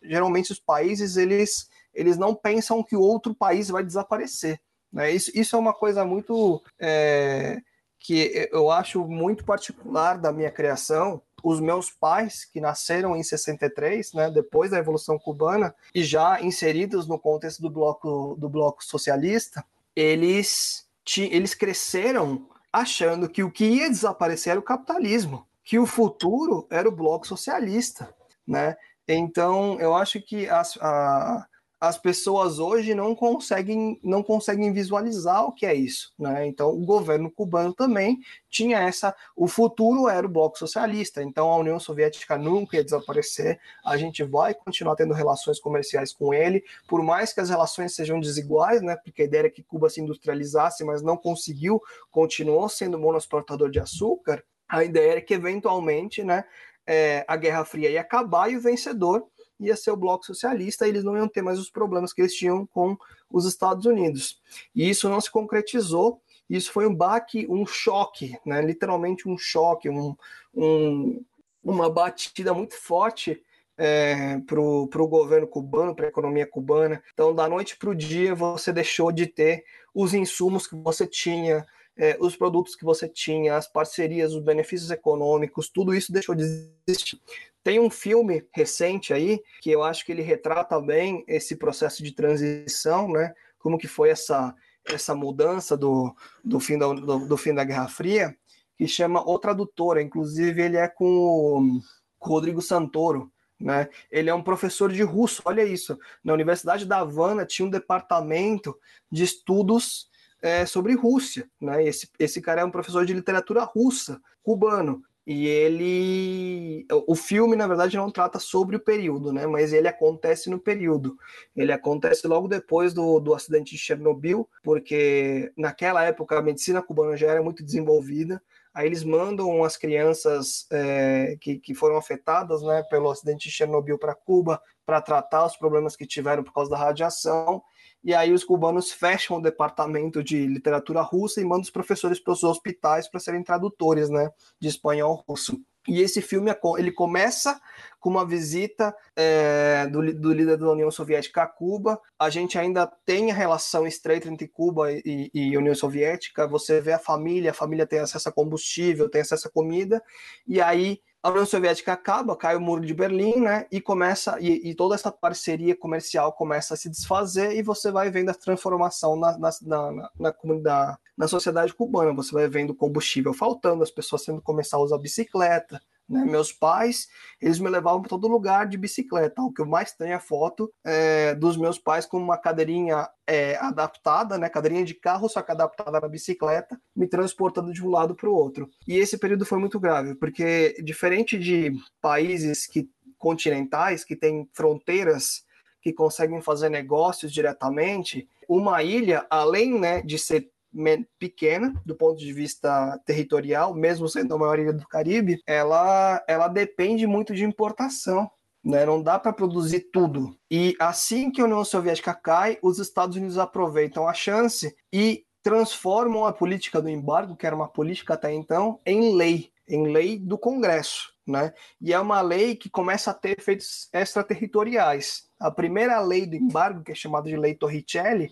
Geralmente os países eles, eles não pensam que o outro país vai desaparecer. Né? Isso, isso é uma coisa muito é, que eu acho muito particular da minha criação. Os meus pais, que nasceram em 63, né, depois da Revolução Cubana, e já inseridos no contexto do bloco, do bloco socialista, eles, eles cresceram achando que o que ia desaparecer era o capitalismo, que o futuro era o bloco socialista. Né? Então, eu acho que as, a, as pessoas hoje não conseguem, não conseguem visualizar o que é isso. Né? Então, o governo cubano também tinha essa. O futuro era o bloco socialista, então a União Soviética nunca ia desaparecer, a gente vai continuar tendo relações comerciais com ele, por mais que as relações sejam desiguais, né? porque a ideia era que Cuba se industrializasse, mas não conseguiu, continuou sendo monoexportador de açúcar. A ideia era que, eventualmente, né, é, a Guerra Fria ia acabar e o vencedor ia ser o bloco socialista, e eles não iam ter mais os problemas que eles tinham com os Estados Unidos. E isso não se concretizou, isso foi um baque, um choque, né? literalmente um choque, um, um uma batida muito forte é, para o governo cubano, para a economia cubana. Então, da noite para o dia, você deixou de ter os insumos que você tinha, é, os produtos que você tinha, as parcerias, os benefícios econômicos, tudo isso deixou de existir. Tem um filme recente aí que eu acho que ele retrata bem esse processo de transição, né? Como que foi essa essa mudança do, do, fim, da, do, do fim da Guerra Fria, que chama O Tradutora. Inclusive, ele é com o, com o Rodrigo Santoro. Né? Ele é um professor de russo, olha isso. Na Universidade da Havana tinha um departamento de estudos é, sobre Rússia. Né? Esse, esse cara é um professor de literatura russa, cubano. E ele. O filme, na verdade, não trata sobre o período, né? Mas ele acontece no período. Ele acontece logo depois do, do acidente de Chernobyl, porque naquela época a medicina cubana já era muito desenvolvida. Aí eles mandam as crianças é, que, que foram afetadas né, pelo acidente de Chernobyl para Cuba para tratar os problemas que tiveram por causa da radiação e aí os cubanos fecham o departamento de literatura russa e mandam os professores para os hospitais para serem tradutores, né, de espanhol russo. E esse filme ele começa com uma visita é, do, do, líder da União Soviética a Cuba. A gente ainda tem a relação estreita entre Cuba e, e, União Soviética. Você vê a família, a família tem acesso a combustível, tem acesso a comida. E aí a União Soviética acaba, cai o muro de Berlim, né? E começa e, e, toda essa parceria comercial começa a se desfazer e você vai vendo a transformação na, na, na, na comunidade, na sociedade cubana. Você vai vendo combustível faltando, as pessoas tendo que começar a usar bicicleta, né? Meus pais, eles me levavam para todo lugar de bicicleta. O que eu mais tenho é foto é, dos meus pais com uma cadeirinha é, adaptada, né? Cadeirinha de carro, só que adaptada na bicicleta, me transportando de um lado para o outro. E esse período foi muito grave, porque diferente de países que continentais que têm fronteiras que conseguem fazer negócios diretamente, uma ilha, além né, de ser pequena do ponto de vista territorial, mesmo sendo a maior ilha do Caribe, ela, ela depende muito de importação. Né? Não dá para produzir tudo. E assim que a União Soviética cai, os Estados Unidos aproveitam a chance e transformam a política do embargo, que era uma política até então, em lei, em lei do Congresso. Né? E é uma lei que começa a ter efeitos extraterritoriais. A primeira lei do embargo, que é chamada de Lei Torricelli,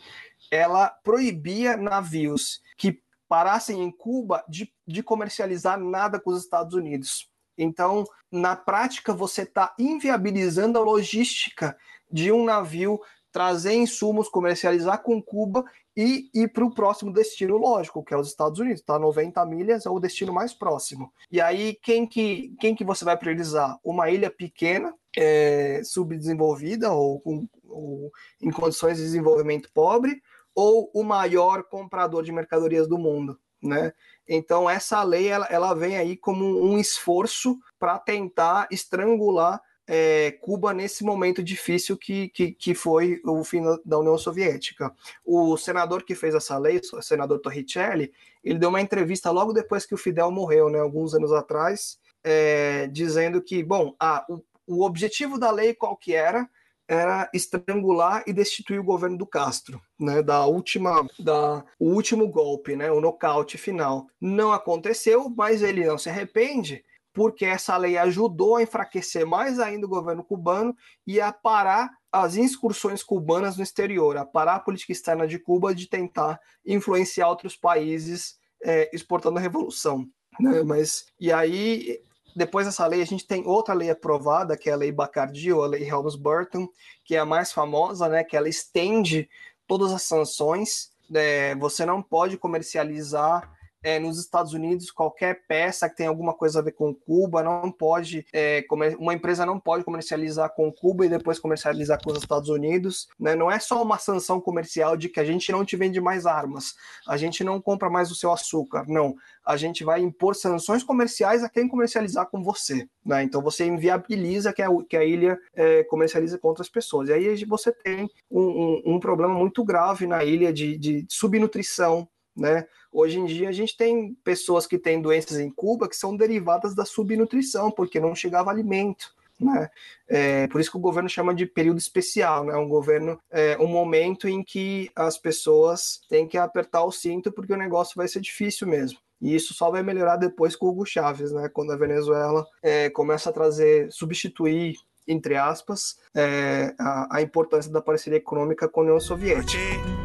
ela proibia navios que parassem em Cuba de, de comercializar nada com os Estados Unidos. Então, na prática, você está inviabilizando a logística de um navio trazer insumos, comercializar com Cuba e ir para o próximo destino lógico, que é os Estados Unidos. Está 90 milhas, é o destino mais próximo. E aí, quem que, quem que você vai priorizar? Uma ilha pequena, é, subdesenvolvida ou, ou em condições de desenvolvimento pobre, ou o maior comprador de mercadorias do mundo, né? Então essa lei ela, ela vem aí como um esforço para tentar estrangular é, Cuba nesse momento difícil que, que, que, foi o fim da União Soviética. O senador que fez essa lei, o senador Torricelli, ele deu uma entrevista logo depois que o Fidel morreu, né, alguns anos atrás, é, dizendo que, bom, a, o, o objetivo da lei qual que era? Era estrangular e destituir o governo do Castro, né, da última, da o último golpe, né, o nocaute final. Não aconteceu, mas ele não se arrepende, porque essa lei ajudou a enfraquecer mais ainda o governo cubano e a parar as incursões cubanas no exterior, a parar a política externa de Cuba de tentar influenciar outros países é, exportando a revolução. Né? Mas e aí depois dessa lei, a gente tem outra lei aprovada, que é a Lei Bacardi, ou a Lei Helms-Burton, que é a mais famosa, né, que ela estende todas as sanções. É, você não pode comercializar é, nos Estados Unidos, qualquer peça que tenha alguma coisa a ver com Cuba não pode, é, uma empresa não pode comercializar com Cuba e depois comercializar com os Estados Unidos. Né? Não é só uma sanção comercial de que a gente não te vende mais armas, a gente não compra mais o seu açúcar. Não, a gente vai impor sanções comerciais a quem comercializar com você. Né? Então você inviabiliza que a, que a ilha é, comercialize com outras pessoas. E aí você tem um, um, um problema muito grave na ilha de, de subnutrição né? Hoje em dia a gente tem pessoas que têm doenças em Cuba que são derivadas da subnutrição, porque não chegava alimento. Né? É, por isso que o governo chama de período especial, né? Um governo, é, um momento em que as pessoas têm que apertar o cinto porque o negócio vai ser difícil mesmo. E isso só vai melhorar depois com o Hugo Chávez, né? Quando a Venezuela é, começa a trazer, substituir entre aspas, é, a, a, importância da parceria econômica com a União Soviética.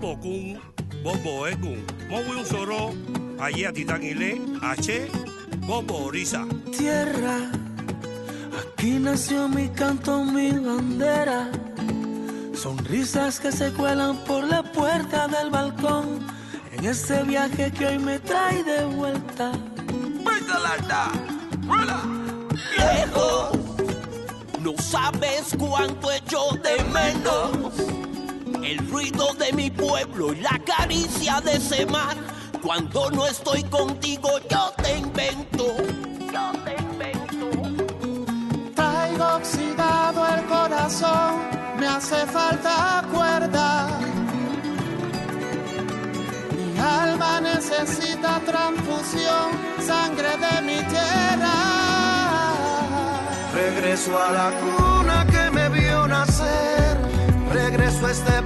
Bobo Egun, Mowi Soro, Aya Titangile, H, Bobo Risa. Tierra, aquí nació mi canto, mi bandera. Sonrisas que se cuelan por la puerta del balcón. En este viaje que hoy me trae de vuelta. Viejo, no sabes cuánto echo de menos el ruido de mi pueblo y la caricia de ese mar. Cuando no estoy contigo, yo te invento. Yo te invento. Traigo oxidado el corazón, me hace falta cuerda. Mi alma necesita transfusión, sangre de mi tierra. Regreso a la cuna regreso a este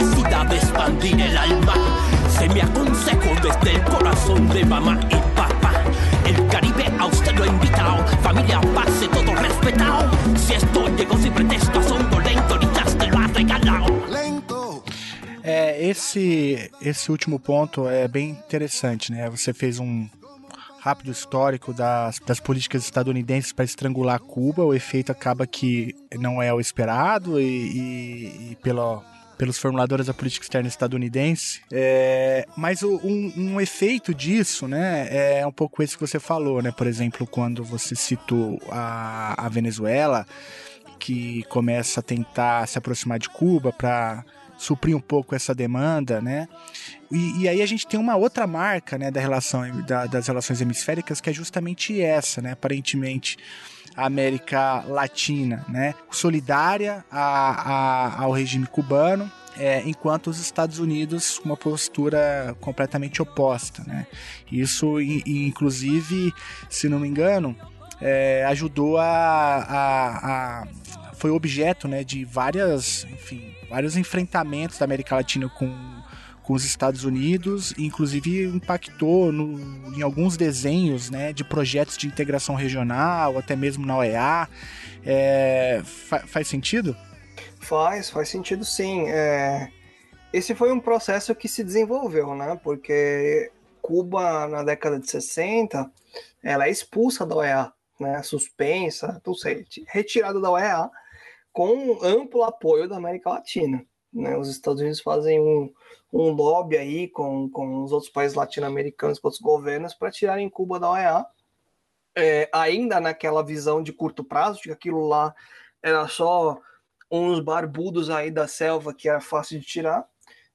necesidad de expandir el alma. Se me aconsejó desde el corazón de mamá y papá. El Caribe a usted lo ha invitado, familia, pase todo respetado. Si esto llegó sin pretexto, asombro lento, ya te lo ha regalado. Lento. É, esse, esse último ponto é bem interessante, né? Você fez um, rápido histórico das, das políticas estadunidenses para estrangular Cuba, o efeito acaba que não é o esperado e, e, e pela, pelos formuladores da política externa estadunidense. É, mas o, um, um, efeito disso, né, é um pouco esse que você falou, né? Por exemplo, quando você citou a, a Venezuela, que começa a tentar se aproximar de Cuba para suprir um pouco essa demanda, né? E, e, aí a gente tem uma outra marca, né, da relação da, das relações hemisféricas que é justamente essa, né? Aparentemente América Latina, né, solidária a, a, ao regime cubano, é, enquanto os Estados Unidos com uma postura completamente oposta. Né? Isso, inclusive, se não me engano, é, ajudou a, a, a, foi objeto né, de várias, enfim, vários enfrentamentos da América Latina com com os Estados Unidos, inclusive impactou no, em alguns desenhos né, de projetos de integração regional, até mesmo na OEA. É, fa faz sentido? Faz, faz sentido sim. É, esse foi um processo que se desenvolveu, né? Porque Cuba, na década de 60, ela é expulsa da OEA, né? suspensa, não sei, retirada da OEA, com amplo apoio da América Latina. Né? Os Estados Unidos fazem um, um lobby aí com, com os outros países latino-americanos, com outros governos, para tirarem Cuba da OEA, é, ainda naquela visão de curto prazo, de que aquilo lá era só uns barbudos aí da selva que era fácil de tirar.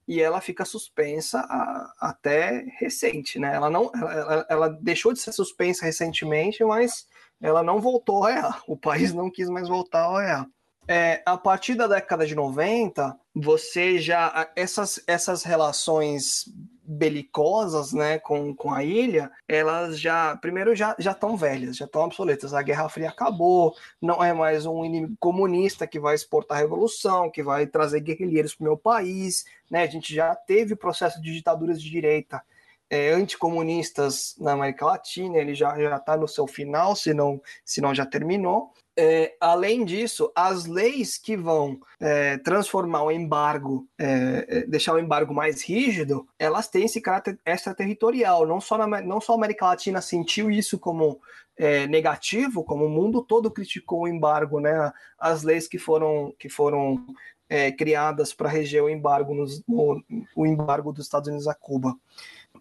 e ela fica suspensa a, até recente, né? Ela não, ela, ela, deixou de ser suspensa recentemente, mas ela não voltou a EA. O país não quis mais voltar ao EA. É, a partir da década de 90, você já essas, essas relações belicosas, né, com, com a ilha, elas já, primeiro, já estão velhas, já estão obsoletas. A Guerra Fria acabou, não é mais um inimigo comunista que vai exportar a revolução, que vai trazer guerrilheiros para o meu país, né? A gente já teve processo de ditaduras de direita é, anticomunistas na América Latina, ele já já está no seu final, se não, se não já terminou. É, além disso, as leis que vão é, transformar o embargo, é, é, deixar o embargo mais rígido, elas têm esse caráter extraterritorial. Não só, na, não só a América Latina sentiu isso como é, negativo, como o mundo todo criticou o embargo, né? As leis que foram, que foram é, criadas para reger o embargo, nos, o, o embargo dos Estados Unidos a Cuba.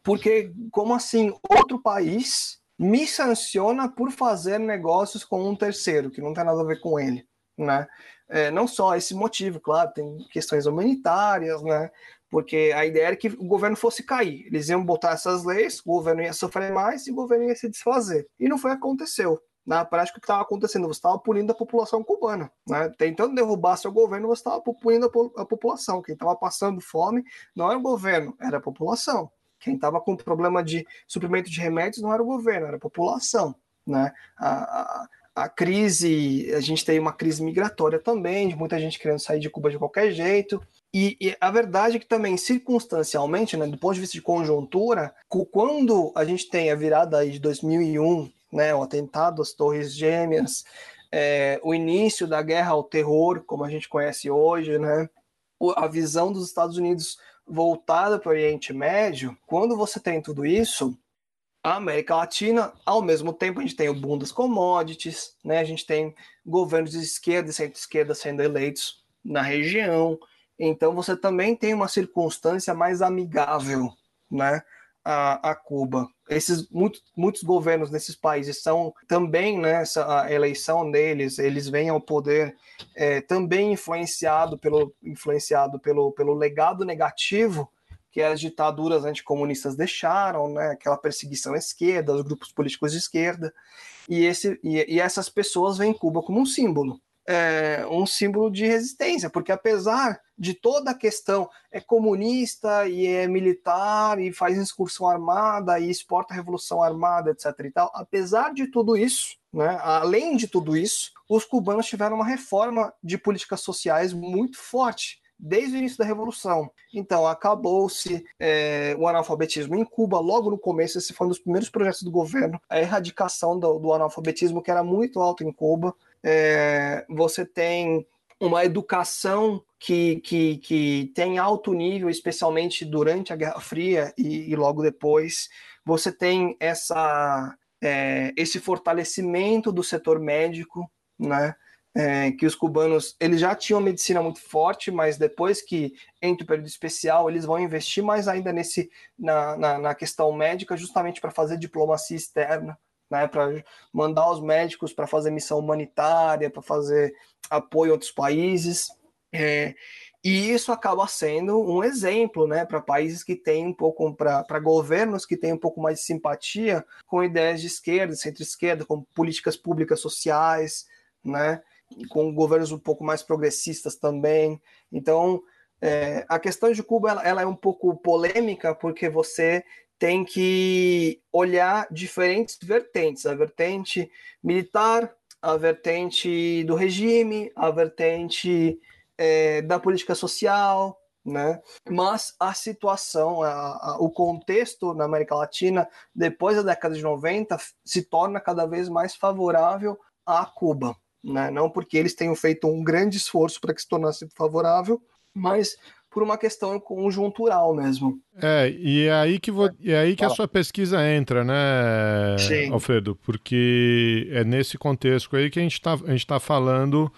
Porque, como assim, outro país me sanciona por fazer negócios com um terceiro, que não tem nada a ver com ele, né? É, não só esse motivo, claro, tem questões humanitárias, né? Porque a ideia era que o governo fosse cair. Eles iam botar essas leis, o governo ia sofrer mais e o governo ia se desfazer. E não foi aconteceu. Na prática, o que estava acontecendo? Você estava punindo a população cubana. Né? Tentando derrubar seu governo, você estava punindo a população. Quem estava passando fome não era o governo, era a população. Quem estava com problema de suprimento de remédios não era o governo, era a população. Né? A, a, a crise, a gente tem uma crise migratória também, de muita gente querendo sair de Cuba de qualquer jeito. E, e, a verdade é que também, circunstancialmente, né, do ponto de vista de conjuntura, quando a gente tem a virada aí de 2001, né, o atentado às Torres Gêmeas, é, o início da guerra ao terror, como a gente conhece hoje, né, a visão dos Estados Unidos voltada para o Oriente Médio, quando você tem tudo isso, a América Latina, ao mesmo tempo, a gente tem o boom das commodities, né? a gente tem governos de esquerda e centro-esquerda sendo eleitos na região, então você também tem uma circunstância mais amigável né, a, a Cuba. Esses muitos, muitos governos nesses países são também nessa né, eleição deles, eles vêm ao poder é, também influenciado pelo influenciado pelo, pelo legado negativo que as ditaduras anticomunistas deixaram, né, aquela perseguição à esquerda, os grupos políticos de esquerda, e, esse, e, e essas pessoas veem Cuba como um símbolo é, um símbolo de resistência, porque apesar de toda a questão é comunista e é militar e faz excursão armada e exporta a revolução armada, etc. e tal, apesar de tudo isso, né, além de tudo isso, os cubanos tiveram uma reforma de políticas sociais muito forte desde o início da Revolução. Então, acabou-se é, o analfabetismo em Cuba, logo no começo, esse foi um dos primeiros projetos do governo, a erradicação do, do analfabetismo, que era muito alto em Cuba é, você tem uma educação que, que, que tem alto nível, especialmente durante a Guerra Fria e, e logo depois. Você tem essa, é, esse fortalecimento do setor médico, né? É, que os cubanos eles já tinham medicina muito forte, mas depois que entra o período especial, eles vão investir mais ainda nesse na, na, na questão médica, justamente para fazer diplomacia externa, né, para mandar os médicos para fazer missão humanitária, para fazer apoio a outros países. É, e isso acaba sendo um exemplo né, para países que têm um pouco, para governos que têm um pouco mais de simpatia com ideias de esquerda, centro-esquerda, com políticas públicas sociais, né, com governos um pouco mais progressistas também. Então, é, a questão de Cuba ela, ela, é um pouco polêmica porque você tem que olhar diferentes vertentes, a vertente militar, a vertente do regime, a vertente é, da política social, né? Mas a situação, a, a, o contexto na América Latina, depois da década de 90, se torna cada vez mais favorável a Cuba. Né? Não porque eles tenham feito um grande esforço para que se tornasse favorável, mas por uma questão conjuntural mesmo. É, e é aí que, vo... é aí que a sua pesquisa entra, né, Sim. Alfredo? Porque é nesse contexto aí que a gente está tá falando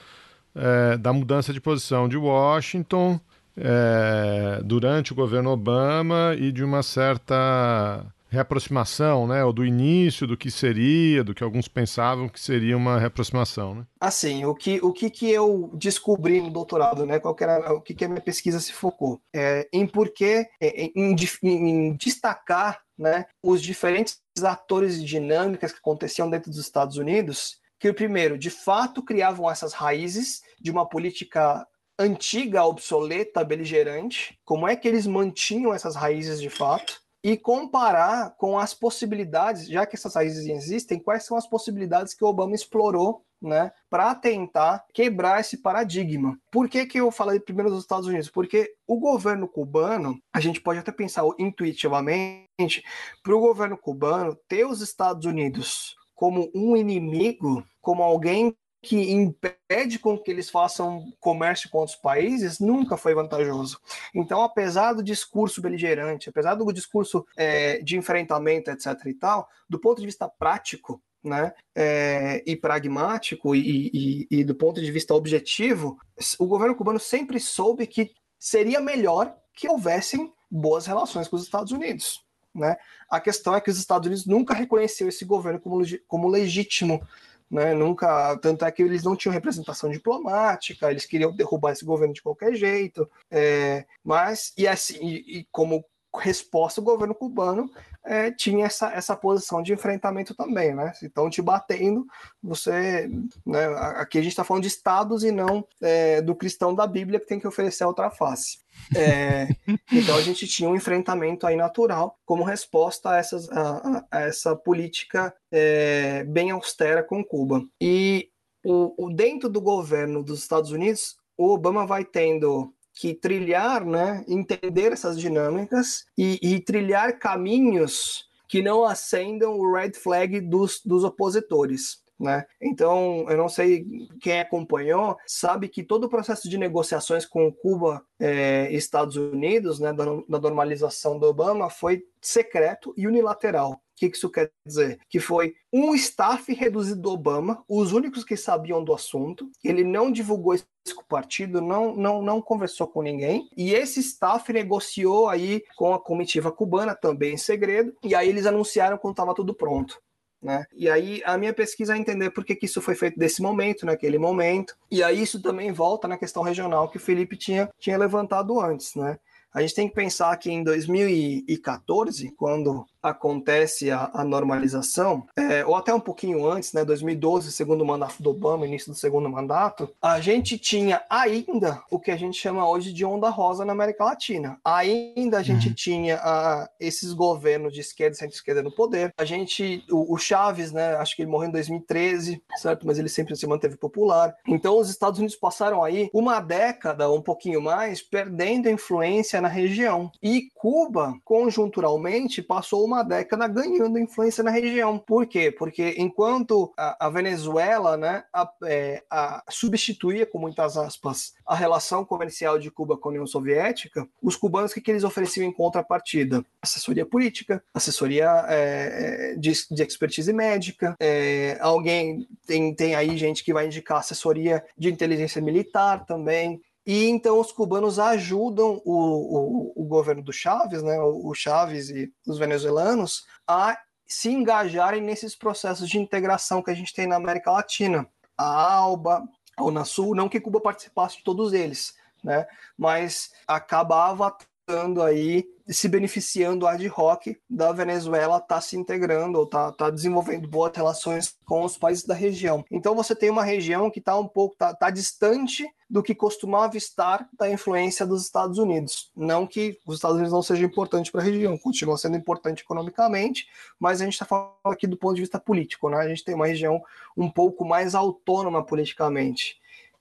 é, da mudança de posição de Washington é, durante o governo Obama e de uma certa reaproximação, né? Ou do início do que seria, do que alguns pensavam que seria uma reaproximação, né? Assim, o que, o que, que eu descobri no doutorado, né? Qual que era, o que, que a minha pesquisa se focou? É, em porquê, é, em, em, em destacar né, os diferentes atores e dinâmicas que aconteciam dentro dos Estados Unidos, que, primeiro, de fato criavam essas raízes de uma política antiga, obsoleta, beligerante, como é que eles mantinham essas raízes de fato, e comparar com as possibilidades, já que essas raízes existem, quais são as possibilidades que o Obama explorou né, para tentar quebrar esse paradigma. Por que, que eu falei primeiro dos Estados Unidos? Porque o governo cubano, a gente pode até pensar intuitivamente, para o governo cubano ter os Estados Unidos como um inimigo, como alguém que impede com que eles façam comércio com outros países nunca foi vantajoso. Então, apesar do discurso beligerante, apesar do discurso é, de enfrentamento, etc. e tal, do ponto de vista prático, né, é, e pragmático e, e, e do ponto de vista objetivo, o governo cubano sempre soube que seria melhor que houvessem boas relações com os Estados Unidos. Né? A questão é que os Estados Unidos nunca reconheceu esse governo como, como legítimo né? Nunca, tanto é que eles não tinham representação diplomática, eles queriam derrubar esse governo de qualquer jeito, é, mas e assim, e, e como resposta, o governo cubano é, tinha essa, essa posição de enfrentamento também, né? Então, te batendo, você. Né, aqui a gente está falando de estados e não é, do cristão da Bíblia que tem que oferecer a outra face. É, então, a gente tinha um enfrentamento aí natural como resposta a, essas, a, a essa política é, bem austera com Cuba. E o, o, dentro do governo dos Estados Unidos, o Obama vai tendo que trilhar, né, entender essas dinâmicas e, e trilhar caminhos que não acendam o red flag dos, dos opositores. Né? Então, eu não sei quem acompanhou, sabe que todo o processo de negociações com Cuba é, e Estados Unidos, né, da, da normalização do Obama, foi secreto e unilateral. O que isso quer dizer? Que foi um staff reduzido do Obama, os únicos que sabiam do assunto. Ele não divulgou isso com o partido, não, não, não conversou com ninguém. E esse staff negociou aí com a comitiva cubana, também em segredo. E aí eles anunciaram quando estava tudo pronto. Né? E aí a minha pesquisa é entender por que, que isso foi feito desse momento, naquele momento. E aí isso também volta na questão regional que o Felipe tinha, tinha levantado antes, né? A gente tem que pensar que em 2014, quando acontece a, a normalização, é, ou até um pouquinho antes, né, 2012, segundo mandato do Obama, início do segundo mandato, a gente tinha ainda o que a gente chama hoje de onda rosa na América Latina. Ainda a gente uhum. tinha a, esses governos de esquerda e centro-esquerda no poder. A gente, o, o, Chaves, né, acho que ele morreu em 2013, certo? Mas ele sempre se manteve popular. Então os Estados Unidos passaram aí uma década, um pouquinho mais, perdendo influência na região. E Cuba, conjunturalmente, passou uma uma década ganhando influência na região. Por quê? Porque enquanto a, a Venezuela né, a, é, a substituía, com muitas aspas, a relação comercial de Cuba com a União Soviética, os cubanos, o que, que eles ofereciam em contrapartida? Assessoria política, assessoria é, de, de, expertise médica, é, alguém tem, tem aí gente que vai indicar assessoria de inteligência militar também. E então os cubanos ajudam o, o, o governo do Chaves, né, o Chaves e os venezuelanos, a se engajarem nesses processos de integração que a gente tem na América Latina. A ALBA, a Unasul, não que Cuba participasse de todos eles, né, mas acabava estando aí se beneficiando ad hoc da Venezuela estar tá se integrando ou tá, tá desenvolvendo boas relações com os países da região. Então você tem uma região que está um pouco tá, tá distante do que costumava estar da influência dos Estados Unidos. Não que os Estados Unidos não sejam importantes para a região, continua sendo importante economicamente, mas a gente está falando aqui do ponto de vista político, né? A gente tem uma região um pouco mais autônoma politicamente.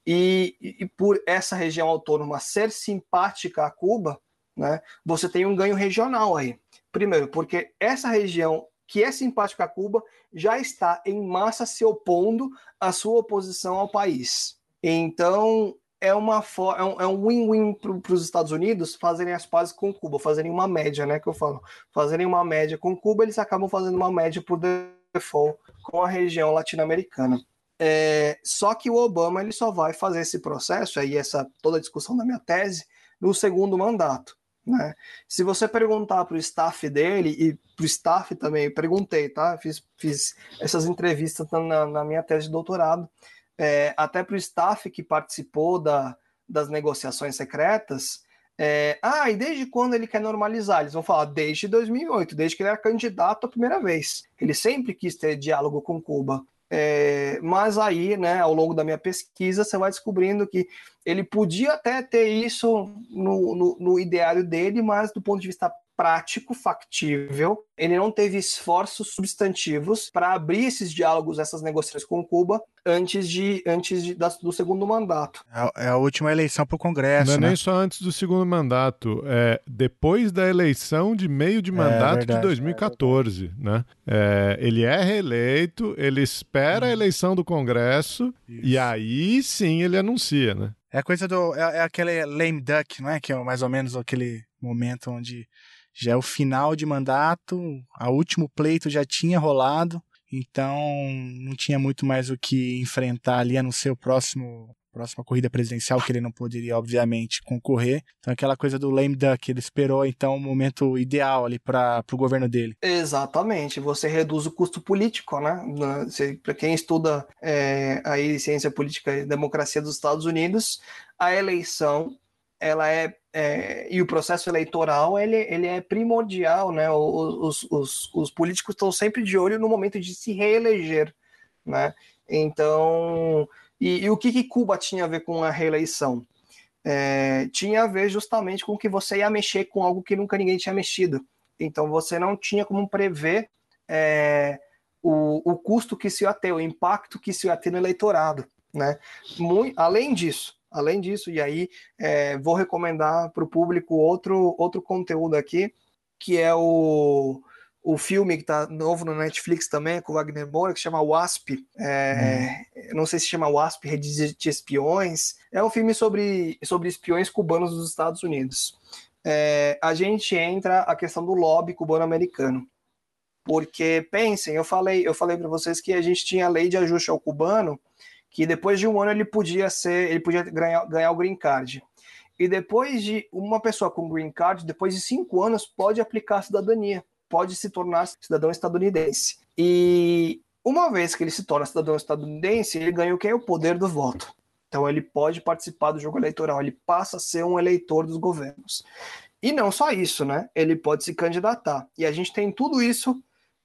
E, e, por essa região autônoma ser simpática a Cuba, né, você tem um ganho regional aí. Primeiro, porque essa região que é simpática a Cuba já está em massa se opondo à sua oposição ao país. Então, é, uma é um win-win para os Estados Unidos fazerem as pazes com Cuba, fazerem uma média, né, que eu falo. Fazerem uma média com Cuba, eles acabam fazendo uma média por default com a região latino-americana. É, só que o Obama ele só vai fazer esse processo, aí essa toda a discussão da minha tese, no segundo mandato Né? Se você perguntar para o staff dele e para o staff também, perguntei, tá? Fiz, fiz essas entrevistas na, na minha tese de doutorado, é, até para o staff que participou da, das negociações secretas. É, ah, e desde quando ele quer normalizar? Eles vão falar desde 2008, desde que ele era candidato a primeira vez. Ele sempre quis ter diálogo com Cuba. É, mas aí, né, ao longo da minha pesquisa, você vai descobrindo que ele podia até ter isso no, no, no ideário dele, mas do ponto de vista prático, factível. Ele não teve esforços substantivos para abrir esses diálogos, essas negociações com Cuba antes de antes de, da, do segundo mandato. É, é a última eleição para o Congresso. Não é né? nem só antes do segundo mandato, é depois da eleição de meio de é mandato verdade, de 2014, né? É, ele é reeleito, ele espera a eleição do Congresso Isso. e aí sim ele anuncia, né? É coisa do. É, é aquele lame duck, não é? Que é mais ou menos aquele momento onde já é o final de mandato, a último pleito já tinha rolado, então não tinha muito mais o que enfrentar ali a não ser o próximo próxima corrida presidencial que ele não poderia obviamente concorrer. Então aquela coisa do lame duck, ele esperou então o momento ideal ali para o governo dele. Exatamente, você reduz o custo político, né? Para quem estuda é, aí ciência política e democracia dos Estados Unidos, a eleição ela é, é, e o processo eleitoral ele, ele é primordial, né? Os, os, os políticos estão sempre de olho no momento de se reeleger, né? Então, e, e o que, que, Cuba tinha a ver com a reeleição? É, tinha a ver justamente com que você ia mexer com algo que nunca ninguém tinha mexido. Então você não tinha como prever é, o, o custo que isso ia ter, o impacto que isso ia ter no eleitorado. Né? Muito, além disso, Além disso, e aí é, vou recomendar para o público outro, outro conteúdo aqui, que é o, o filme que está novo no Netflix também, com o Wagner Moura, que se chama Wasp. É, hum. Não sei se chama Wasp, Rede de Espiões. É um filme sobre, sobre espiões cubanos dos Estados Unidos. É, a gente entra a questão do lobby cubano-americano. Porque pensem, eu falei, eu falei para vocês que a gente tinha a lei de ajuste ao cubano, que depois de um ano ele podia ser, ele podia ganhar, ganhar o green card. E depois de uma pessoa com green card, depois de cinco anos, pode aplicar a cidadania, pode se tornar cidadão estadunidense. E uma vez que ele se torna cidadão estadunidense, ele ganha o que? O poder do voto. Então ele pode participar do jogo eleitoral, ele passa a ser um eleitor dos governos. E não só isso, né? Ele pode se candidatar. E a gente tem tudo isso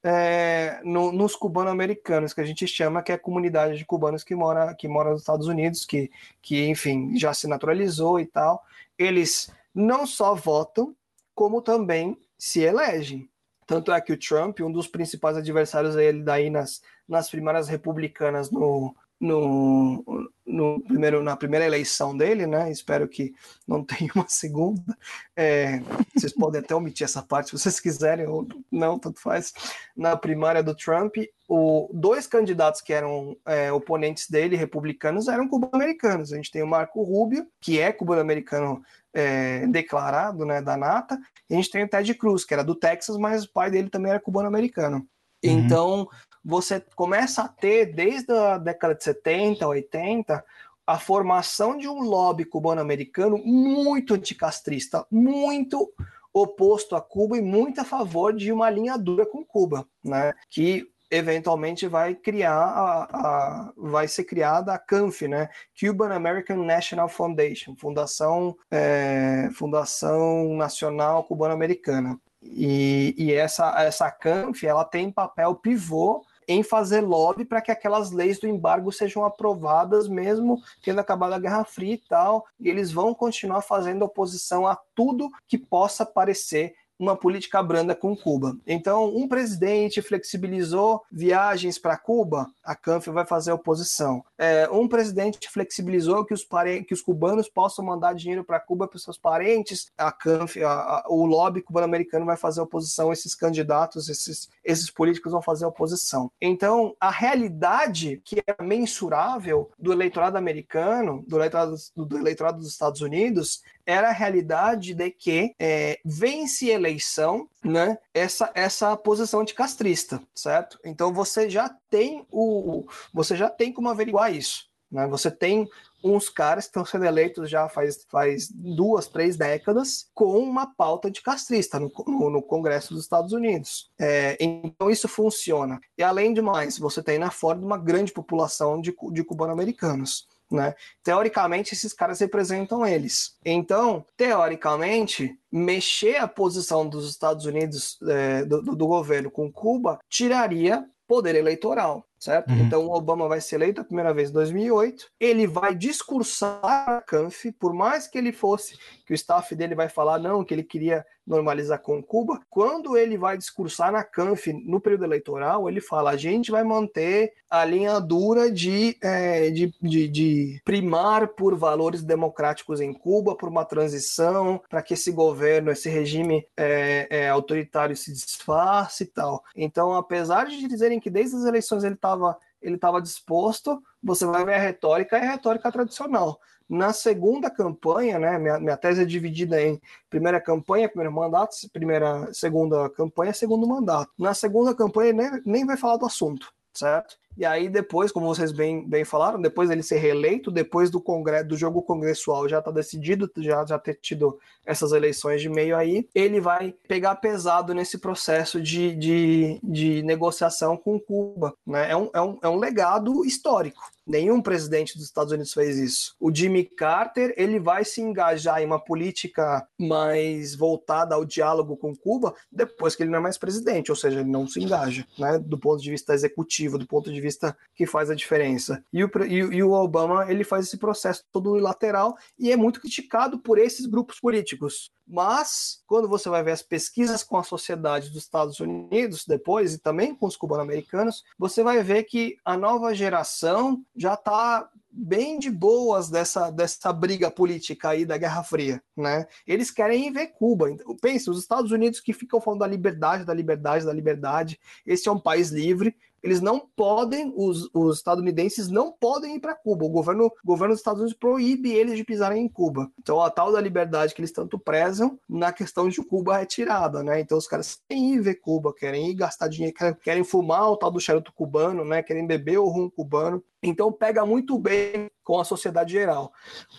é, no, nos cubano-americanos, que a gente chama, que é a comunidade de cubanos que mora, que mora nos Estados Unidos, que, que, enfim, já se naturalizou e tal. Eles não só votam, como também se elegem. Tanto é que o Trump, um dos principais adversários dele daí nas, nas primárias republicanas no, no, no primeiro, na primeira eleição dele, né? Espero que não tenha uma segunda. É, vocês podem até omitir essa parte se vocês quiserem, ou não, tanto faz. Na primária do Trump, o, dois candidatos que eram é, oponentes dele, republicanos, eram cubano-americanos. A gente tem o Marco Rubio, que é cubano-americano é, declarado, né, da Nata, e a gente tem o Ted Cruz, que era do Texas, mas o pai dele também era cubano-americano. Uhum. Você começa a ter, desde a década de 70, 80, a formação de um lobby cubano-americano muito anticastrista, muito oposto a Cuba e muito a favor de uma linha dura com Cuba, né? Que eventualmente vai criar a, a, vai ser criada a CANF, né? Cuban American National Foundation, Fundação é, Fundação Nacional Cubano-Americana. E, e, essa essa CANF ela tem papel pivô em fazer lobby para que aquelas leis do embargo sejam aprovadas, mesmo tendo acabado a Guerra Fria e tal. E eles vão continuar fazendo oposição a tudo que possa parecer uma política branda com Cuba. Então, um presidente flexibilizou viagens para Cuba, a CANF vai fazer oposição. É, um presidente flexibilizou que os, que os cubanos possam mandar dinheiro para Cuba para seus parentes, a CANF, a, a, o lobby cubano-americano vai fazer oposição, esses candidatos, esses, esses políticos vão fazer oposição. Então, a realidade que é mensurável do eleitorado americano, do eleitorado, do eleitorado dos Estados Unidos, era a realidade de que é, vence eleição, né? Essa, essa posição de castrista, certo? Então você já tem o, você já tem como averiguar isso. Né? Você tem uns caras que estão sendo eleitos já faz, faz duas, três décadas com uma pauta de castrista no, no, no Congresso dos Estados Unidos. É, então isso funciona. E além de mais, você tem na Ford uma grande população de, de cubano-americanos. Né? Teoricamente, esses caras representam eles. Então, teoricamente, mexer a posição dos Estados Unidos, é, do, do, governo com Cuba, tiraria poder eleitoral certo? Uhum. Então o Obama vai ser eleito a primeira vez em 2008. Ele vai discursar a Canf, por mais que ele fosse, que o staff dele vai falar não, que ele queria normalizar com Cuba. Quando ele vai discursar na Canf no período eleitoral, ele fala: a gente vai manter a linha dura de, é, de, de, de primar por valores democráticos em Cuba, por uma transição, para que esse governo, esse regime é, é, autoritário se desfaça e tal. Então, apesar de dizerem que desde as eleições ele estava ele estava disposto, você vai ver a retórica, é a retórica tradicional. Na segunda campanha, né, minha, minha tese é dividida em primeira campanha, primeiro mandato, primeira, segunda campanha, segundo mandato. Na segunda campanha nem, nem vai falar do assunto, certo? E aí depois, como vocês bem, bem falaram, depois dele ser reeleito, depois do congresso, do jogo congressual já está decidido, já já ter tido essas eleições de meio aí, ele vai pegar pesado nesse processo de, de, de negociação com Cuba. Né? É, um, é, um, é um legado histórico. Nenhum presidente dos Estados Unidos fez isso. O Jimmy Carter ele vai se engajar em uma política mais voltada ao diálogo com Cuba depois que ele não é mais presidente, ou seja, ele não se engaja, né? Do ponto de vista executivo, do ponto de vista que faz a diferença. E o, e, e o Obama ele faz esse processo todo unilateral e é muito criticado por esses grupos políticos. Mas, quando você vai ver as pesquisas com a sociedade dos Estados Unidos depois, e também com os cubano-americanos, você vai ver que a nova geração já está bem de boas dessa, dessa briga política aí da Guerra Fria, né? Eles querem ver Cuba. Então, pense, os Estados Unidos que ficam falando da liberdade, da liberdade, da liberdade. Esse é um país livre eles não podem, os, os estadunidenses não podem ir para Cuba. O governo, o governo dos Estados Unidos proíbe eles de pisarem em Cuba. Então, a tal da liberdade que eles tanto prezam, na questão de Cuba é tirada, né? Então, os caras querem ir ver Cuba, querem ir gastar dinheiro, querem, querem fumar o tal do charuto cubano, né? Querem beber o rum cubano. Então, pega muito bem com a sociedade geral.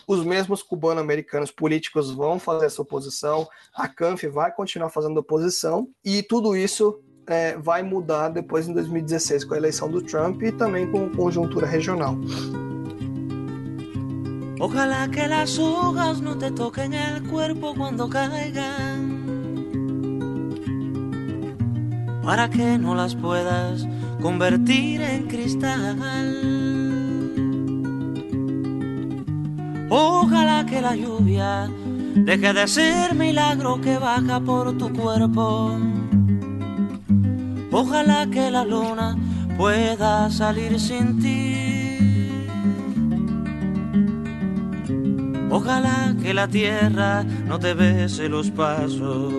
Os mesmos cubano-americanos políticos vão fazer essa oposição, a CANF vai continuar fazendo oposição, e tudo isso é, vai mudar depois em 2016 com a eleição do Trump e também com conjuntura regional. Ojalá que las hojas no te toquen el cuerpo cuando caigan, para que no las puedas convertir en cristal. Ojalá que la lluvia deje de ser milagro que baja por tu cuerpo Ojalá que la luna pueda salir sin ti. Ojalá que la tierra no te bese los pasos.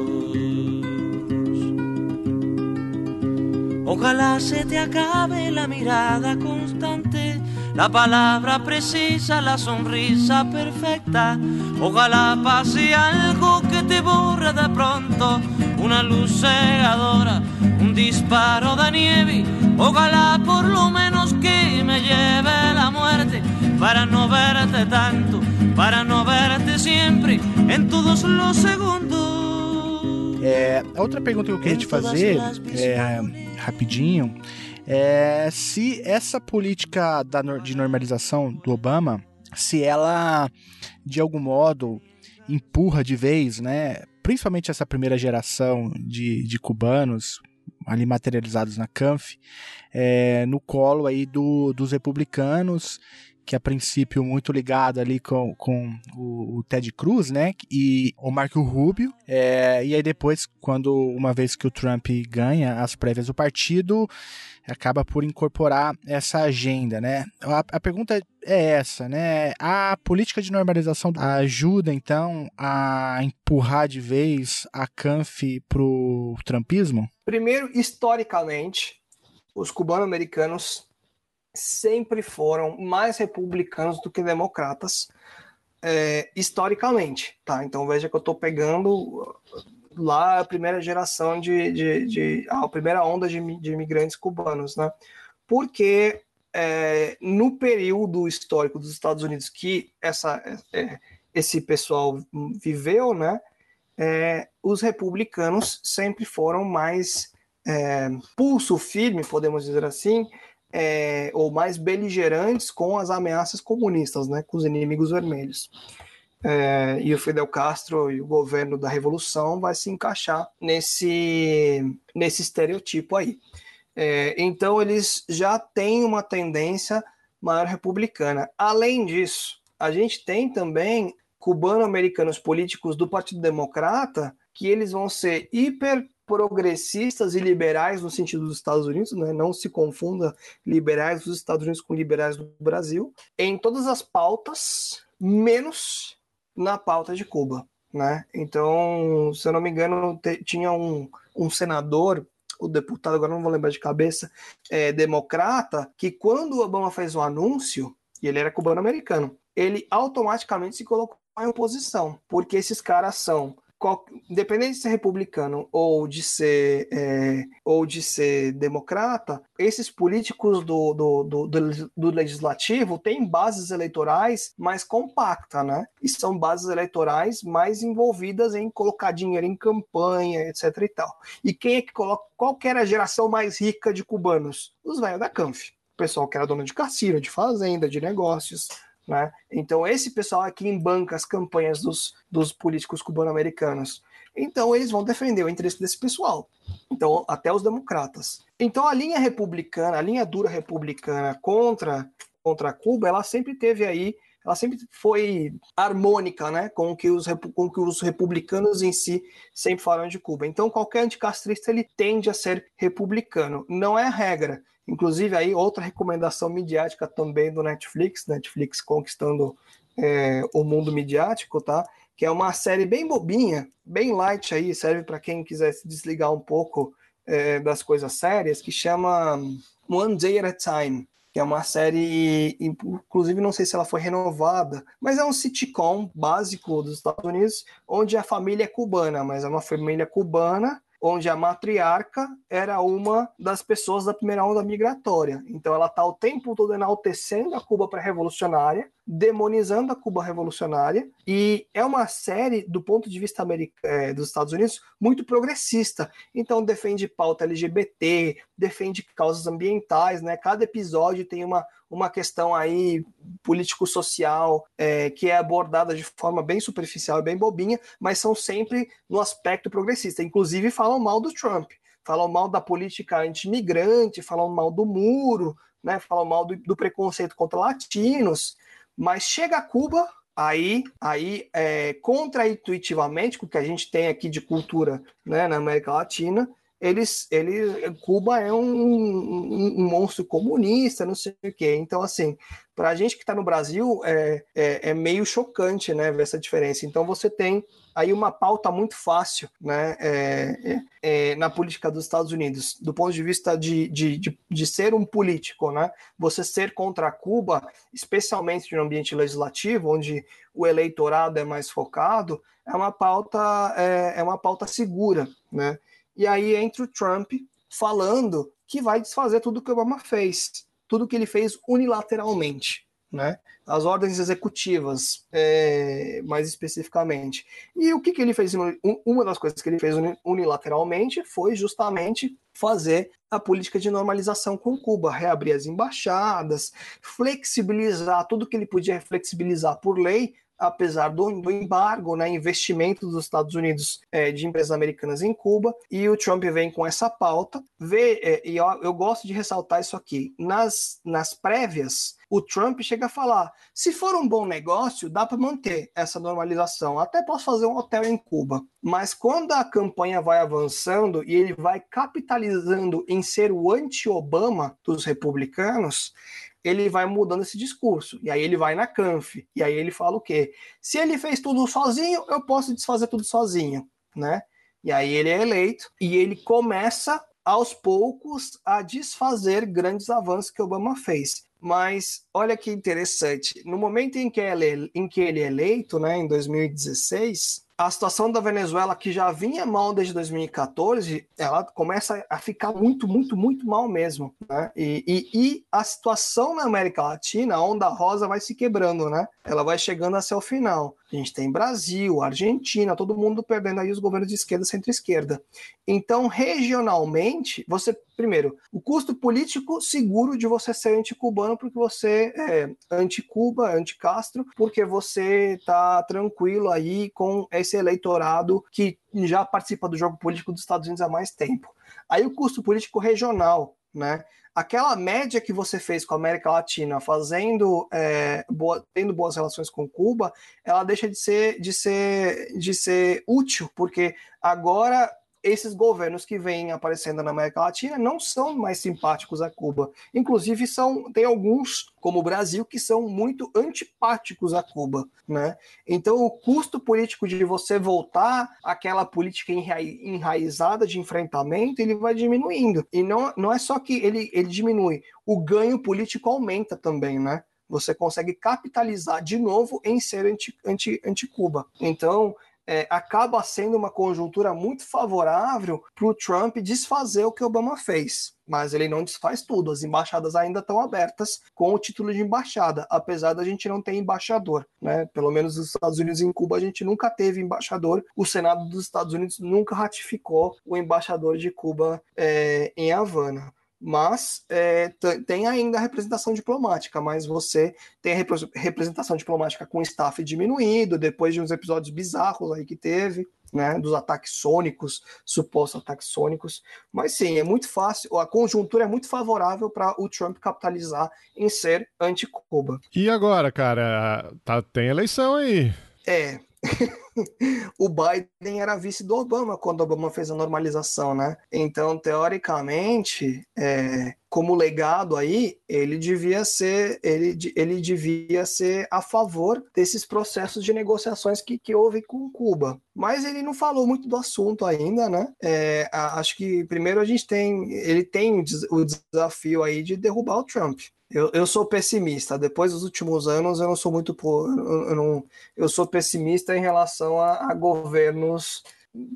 Ojalá se te acabe la mirada constante, la palabra precisa, la sonrisa perfecta. Ojalá pase algo que te borre de pronto, una luz cegadora un disparo de nieve. Ojalá por lo menos que me lleve la muerte para no verte tanto, para no verte sempre em todos os segundos. É, a outra pergunta que eu queria te fazer, é, rapidinho, é se essa política da, de normalização do Obama, se ela de algum modo empurra de vez, né, principalmente essa primeira geração de, de cubanos, ali materializados na CANF, é, no colo aí do, dos republicanos, que a princípio muito ligado ali com, com o, o Ted Cruz, né, e o Marco Rubio, é, e aí depois, quando uma vez que o Trump ganha as prévias do partido, acaba por incorporar essa agenda, né? A, a, pergunta é essa, né? A política de normalização ajuda então a empurrar de vez a CANF pro trumpismo? Primeiro, historicamente, os cubano-americanos sempre foram mais republicanos do que democratas, é, historicamente, tá? Então veja que eu estou pegando lá a primeira geração de, de, de a primeira onda de, de imigrantes cubanos, né? Porque é, no período histórico dos Estados Unidos que essa, é, esse pessoal viveu, né, é, os republicanos sempre foram mais é, pulso firme, podemos dizer assim, é, ou mais beligerantes com as ameaças comunistas, né, com os inimigos vermelhos. É, e o Fidel Castro e o governo da revolução vai se encaixar nesse, nesse estereotipo aí. É, então eles já têm uma tendência maior republicana. Além disso, a gente tem também cubano-americanos políticos do Partido Democrata que eles vão ser hiper progressistas e liberais no sentido dos Estados Unidos, né? não se confunda liberais dos Estados Unidos com liberais do Brasil, em todas as pautas, menos na pauta de Cuba. Né? Então, se eu não me engano, tinha um, um senador, o deputado, agora não vou lembrar de cabeça, é, democrata, que quando o Obama fez o anúncio, e ele era cubano-americano, ele automaticamente se colocou em oposição, porque esses caras são independente de ser republicano ou de ser é, ou de ser democrata, esses políticos do, do, do, do, do legislativo têm bases eleitorais mais compactas, né? E são bases eleitorais mais envolvidas em colocar dinheiro em campanha, etc. e tal. E quem é que coloca? Qual que era a geração mais rica de cubanos? Os velhos da Canf. O pessoal que era dono de cassino, de fazenda, de negócios. Né? Então, esse pessoal aqui embanca as campanhas dos, dos políticos cubano-americanos. Então, eles vão defender o interesse desse pessoal. Então, até os democratas. Então, a linha republicana, a linha dura republicana contra, contra Cuba, ela sempre teve aí ela sempre foi harmônica né, com que os, com que os republicanos em si sempre falam de Cuba. Então, qualquer anticastrista ele tende a ser republicano. Não é regra. Inclusive, aí outra recomendação midiática também do Netflix, Netflix conquistando é, o mundo midiático, tá? Que é uma série bem bobinha, bem light aí, serve para quem quiser se desligar um pouco é, das coisas sérias, que chama One Day at a Time, que é uma série, inclusive não sei se ela foi renovada, mas é um sitcom básico dos Estados Unidos, onde a família é cubana, mas é uma família cubana onde a matriarca era uma das pessoas da primeira onda migratória. Então ela está o tempo todo enaltecendo a Cuba pré-revolucionária, demonizando a Cuba revolucionária, e é uma série, do ponto de vista é, dos Estados Unidos, muito progressista. Então defende pauta LGBT, defende causas ambientais, né? Cada episódio tem uma, uma questão aí político-social é, que é abordada de forma bem superficial e bem bobinha, mas são sempre no aspecto progressista. Inclusive falam mal do Trump, falam mal da política anti-imigrante, falam mal do muro, né, falam mal do, do preconceito contra latinos, mas chega a Cuba, aí, aí é, contraintuitivamente, com o que a gente tem aqui de cultura né, na América Latina, eles, ele, Cuba é um, um, um, monstro comunista, não sei o quê. Então, assim, para a gente que está no Brasil, é, é, é, meio chocante, né, ver essa diferença. Então, você tem aí uma pauta muito fácil, né, é, é, é, na política dos Estados Unidos, do ponto de vista de, de, de, de, ser um político, né, você ser contra Cuba, especialmente no ambiente legislativo, onde o eleitorado é mais focado, é uma pauta, é, é uma pauta segura, né, e aí entra o Trump falando que vai desfazer tudo que o Obama fez, tudo que ele fez unilateralmente, né? As ordens executivas, é, mais especificamente. E o que, que ele fez? Uma das coisas que ele fez unilateralmente foi justamente fazer a política de normalização com Cuba, reabrir as embaixadas, flexibilizar tudo que ele podia flexibilizar por lei apesar do, embargo, né, investimento dos Estados Unidos é, de empresas americanas em Cuba, e o Trump vem com essa pauta. Vê, é, e eu, eu gosto de ressaltar isso aqui. Nas, nas prévias, o Trump chega a falar: se for um bom negócio, dá para manter essa normalização. Até posso fazer um hotel em Cuba. Mas quando a campanha vai avançando e ele vai capitalizando em ser o anti-Obama dos republicanos, ele vai mudando esse discurso. E aí ele vai na Canf. E aí ele fala o quê? Se ele fez tudo sozinho, eu posso desfazer tudo sozinho, né? E aí ele é eleito e ele começa aos poucos a desfazer grandes avanços que Obama fez. Mas olha que interessante, no momento em que ele, em que ele é eleito, né, em 2016, a situação da Venezuela, que já vinha mal desde 2014, ela começa a ficar muito, muito, muito mal mesmo. Né? E, e, e, a situação na América Latina, a onda rosa vai se quebrando, né? Ela vai chegando até o final. A gente tem Brasil, Argentina, todo mundo perdendo aí os governos de esquerda, centro-esquerda. Então, regionalmente, você, primeiro, o custo político seguro de você ser anticubano, porque você é anti-Cuba, anti-Castro, porque você está tranquilo aí com esse eleitorado que já participa do jogo político dos Estados Unidos há mais tempo. Aí o custo político regional, né? Aquela média que você fez com a América Latina, fazendo, é, boa, tendo boas relações com Cuba, ela deixa de ser, de ser, de ser útil, porque agora esses governos que vêm aparecendo na América Latina não são mais simpáticos a Cuba. Inclusive, são tem alguns, como o Brasil, que são muito antipáticos a Cuba. Né? Então, o custo político de você voltar àquela política enraizada de enfrentamento, ele vai diminuindo. E não, não é só que ele, ele diminui, o ganho político aumenta também, né? Você consegue capitalizar de novo em ser anti-Cuba. Anti, anti então, é, acaba sendo uma conjuntura muito favorável para o Trump desfazer o que Obama fez. Mas ele não desfaz tudo. As embaixadas ainda estão abertas com o título de embaixada, apesar da gente não ter embaixador. Né? Pelo menos nos Estados Unidos e em Cuba a gente nunca teve embaixador. O Senado dos Estados Unidos nunca ratificou o embaixador de Cuba é, em Havana mas é, tem ainda a representação diplomática, mas você tem a rep representação diplomática com staff diminuído, depois de uns episódios bizarros aí que teve, né, dos ataques sônicos, supostos ataques sônicos, mas sim, é muito fácil, a conjuntura é muito favorável para o Trump capitalizar em ser anti-Cuba. E agora, cara, tá, tem eleição aí. É, o Biden era vice do Obama quando o Obama fez a normalização, né? Então, teoricamente, é, como legado aí, ele devia ser ele, ele devia ser a favor desses processos de negociações que, que houve com Cuba. Mas ele não falou muito do assunto ainda, né? É, acho que primeiro a gente tem ele tem o desafio aí de derrubar o Trump. Eu, eu sou pessimista. Depois dos últimos anos, eu não sou muito. Eu, não, eu sou pessimista em relação a, a governos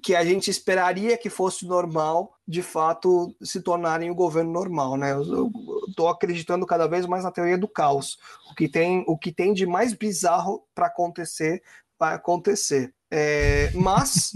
que a gente esperaria que fosse normal, de fato, se tornarem o governo normal, né? Eu estou acreditando cada vez mais na teoria do caos. O que tem, o que tem de mais bizarro para acontecer vai acontecer. É, mas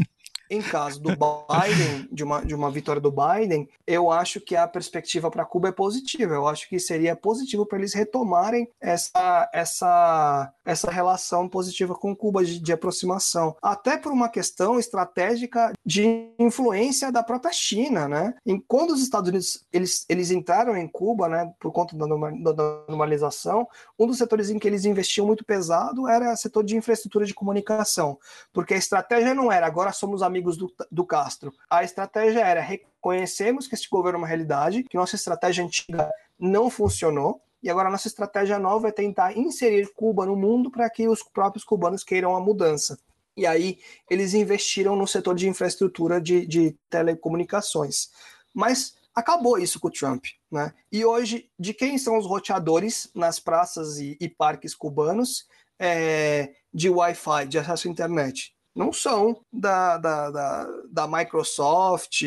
em caso do Biden, de uma, de uma vitória do Biden, eu acho que a perspectiva para Cuba é positiva. Eu acho que seria positivo para eles retomarem essa, essa, essa relação positiva com Cuba de, de aproximação, até por uma questão estratégica de influência da própria China, né? E quando os Estados Unidos eles, eles entraram em Cuba, né, por conta da normalização, um dos setores em que eles investiam muito pesado era o setor de infraestrutura de comunicação, porque a estratégia não era agora somos amigos amigos do, do Castro. A estratégia era reconhecemos que este governo é uma realidade, que nossa estratégia antiga não funcionou, e agora nossa estratégia nova é tentar inserir Cuba no mundo para que os próprios cubanos queiram a mudança. E aí eles investiram no setor de infraestrutura de, de telecomunicações. Mas acabou isso com o Trump. Né? E hoje, de quem são os roteadores nas praças e, e parques cubanos é, de Wi-Fi, de acesso à internet? Não são da, da, da, da Microsoft,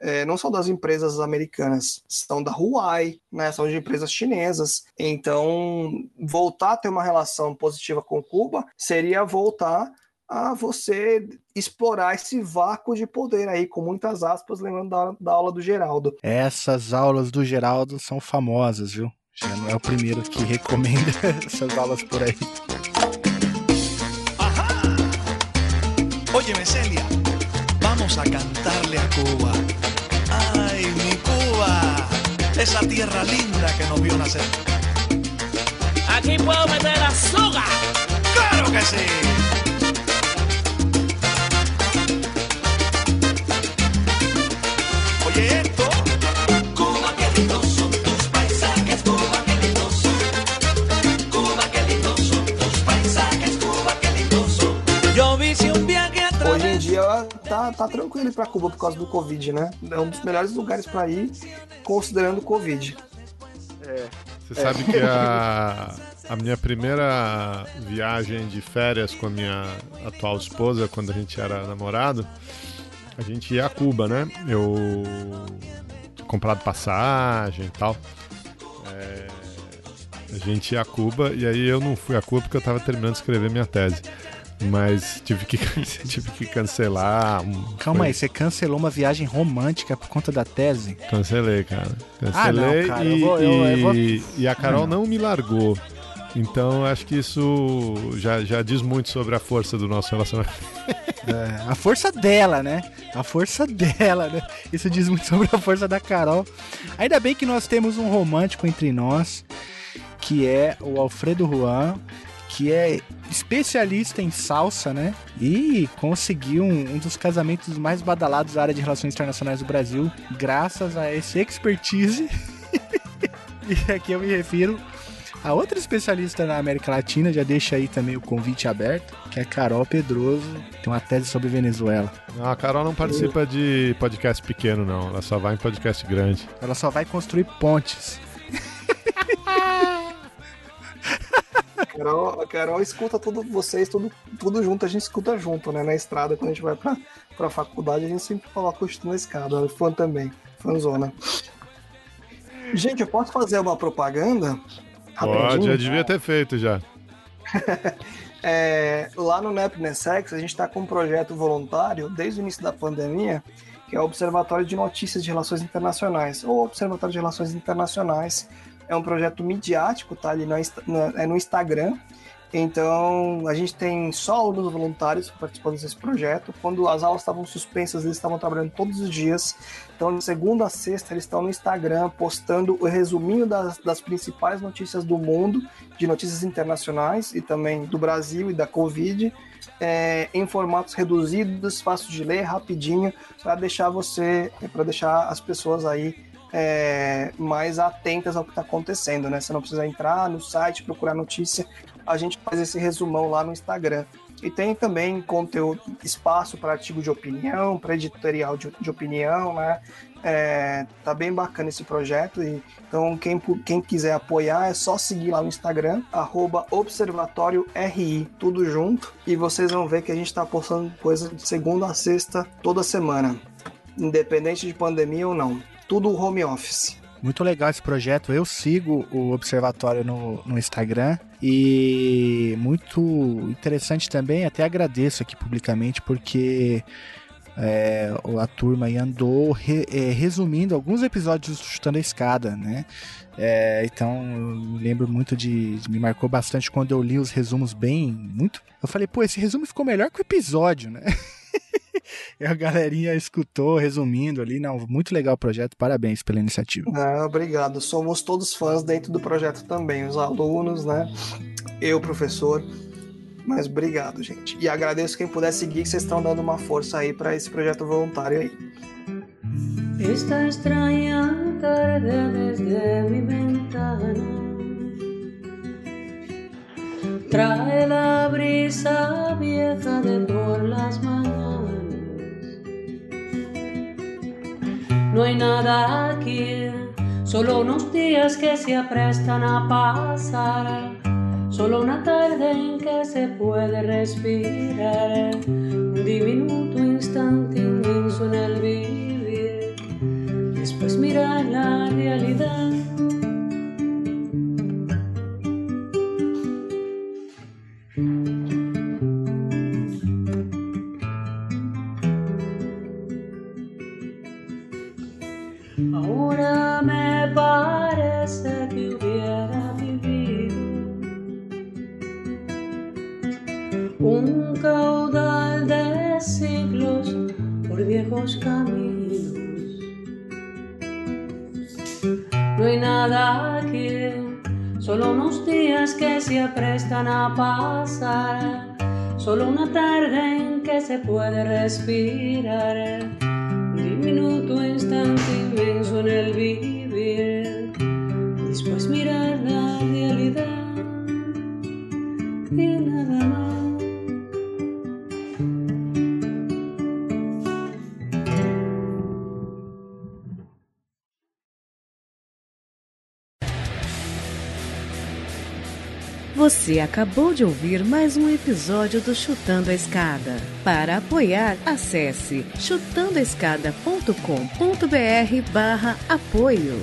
é, não são das empresas americanas, são da Huawei, né, são de empresas chinesas. Então, voltar a ter uma relação positiva com Cuba seria voltar a você explorar esse vácuo de poder aí, com muitas aspas, lembrando da, da aula do Geraldo. Essas aulas do Geraldo são famosas, viu? Já não é o primeiro que recomenda essas aulas por aí. Óyeme, Celia, vamos a cantarle a Cuba. Ay, mi Cuba, esa tierra linda que nos vio nacer. Aquí puedo meter azúcar. ¡Claro que sí! Tá, tá tranquilo ir para Cuba por causa do Covid, né? É um dos melhores lugares para ir, considerando o Covid. É. Você sabe que a, a minha primeira viagem de férias com a minha atual esposa, quando a gente era namorado, a gente ia a Cuba, né? Eu tinha comprado passagem e tal. É, a gente ia a Cuba e aí eu não fui a Cuba porque eu tava terminando de escrever minha tese. Mas tive que, tive que cancelar. Calma foi- aí, você cancelou uma viagem romântica por conta da tese? Cancelei, cara. Ah, não, Cancelei cara, e, eu vou- eu- eu vou- e- a Carol não me largou. Então acho que isso já, já diz muito sobre a força do nosso relacionamento. É, a força dela, né? A força dela, né? Isso diz muito sobre a força da Carol. Ainda bem que nós temos um romântico entre nós, que é o Alfredo Juan, que é especialista em salsa, né? E conseguiu um, um dos casamentos mais badalados da área de relações internacionais do Brasil, graças a esse expertise. e aqui eu me refiro a outra especialista na América Latina, já deixa aí também o convite aberto, que é Carol Pedroso, tem uma tese sobre Venezuela. Não, a Carol não participa de podcast pequeno, não. Ela só vai em podcast grande. Ela só vai construir pontes. A Carol, a Carol escuta tudo, vocês, tudo, tudo junto, a gente escuta junto, né? Na estrada, quando a gente vai pra, pra faculdade, a gente sempre coloca o na escada. Ela é fã também, fãzona. Gente, eu posso fazer uma propaganda? Pode, já devia ter feito já. É, lá no NEPNESEX, a gente está com um projeto voluntário desde o início da pandemia, que é o Observatório de Notícias de Relações Internacionais, ou Observatório de Relações Internacionais. É um projeto midiático, tá no, Insta- no- é no Instagram. Então, a gente tem só alunos voluntários participando desse projeto. Quando as aulas estavam suspensas, eles estavam trabalhando todos os dias. Então, de segunda a sexta, eles estão no Instagram postando o resuminho das, das principais notícias do mundo, de notícias internacionais e também do Brasil e da Covid, é, em formatos reduzidos, fácil de ler, rapidinho, para deixar você, para deixar as pessoas aí é, mais atentas ao que está acontecendo, né? Você não precisa entrar no site, procurar notícia, a gente faz esse resumão lá no Instagram. E tem também conteúdo, espaço para artigo de opinião, para editorial de, de opinião, né? É, tá bem bacana esse projeto. E, então, quem, quem quiser apoiar, é só seguir lá no Instagram, arroba Observatório RI, tudo junto. E vocês vão ver que a gente tá postando coisa de segunda a sexta, toda semana. Independente de pandemia ou não. Tudo home office. Muito legal esse projeto. Eu sigo o Observatório no, no Instagram e muito interessante também. Até agradeço aqui publicamente porque é, a turma andou re- é, resumindo alguns episódios do Chutando a Escada, né? É, então eu lembro muito de. Me marcou bastante quando eu li os resumos bem. Muito. Eu falei, pô, esse resumo ficou melhor que o episódio, né? E a galerinha escutou, resumindo ali. Não, muito legal o projeto. Parabéns pela iniciativa. Ah, obrigado. Somos todos fãs dentro do projeto também, os alunos, né? Eu, professor. Mas obrigado, gente. E agradeço quem puder seguir, que vocês estão dando uma força aí para esse projeto voluntário aí. Esta extraña tarde desde mi ventana trae la brisa vieja de por las mañanas. No hay nada aquí, solo unos días que se aprestan a pasar. Solo una tarde en que se puede respirar, un diminuto instante inmenso en el vivir. Después mirar la realidad. Ahora me parece que hubiera vivido un caudal de siglos por viejos caminos. No hay nada aquí, solo unos días que se aprestan a pasar, solo una tarde en que se puede respirar, un diminuto instante inmenso en el vivir, después mirar la realidad y nada más. Você acabou de ouvir mais um episódio do Chutando a Escada. Para apoiar, acesse chutandoaescada.com.br barra apoio.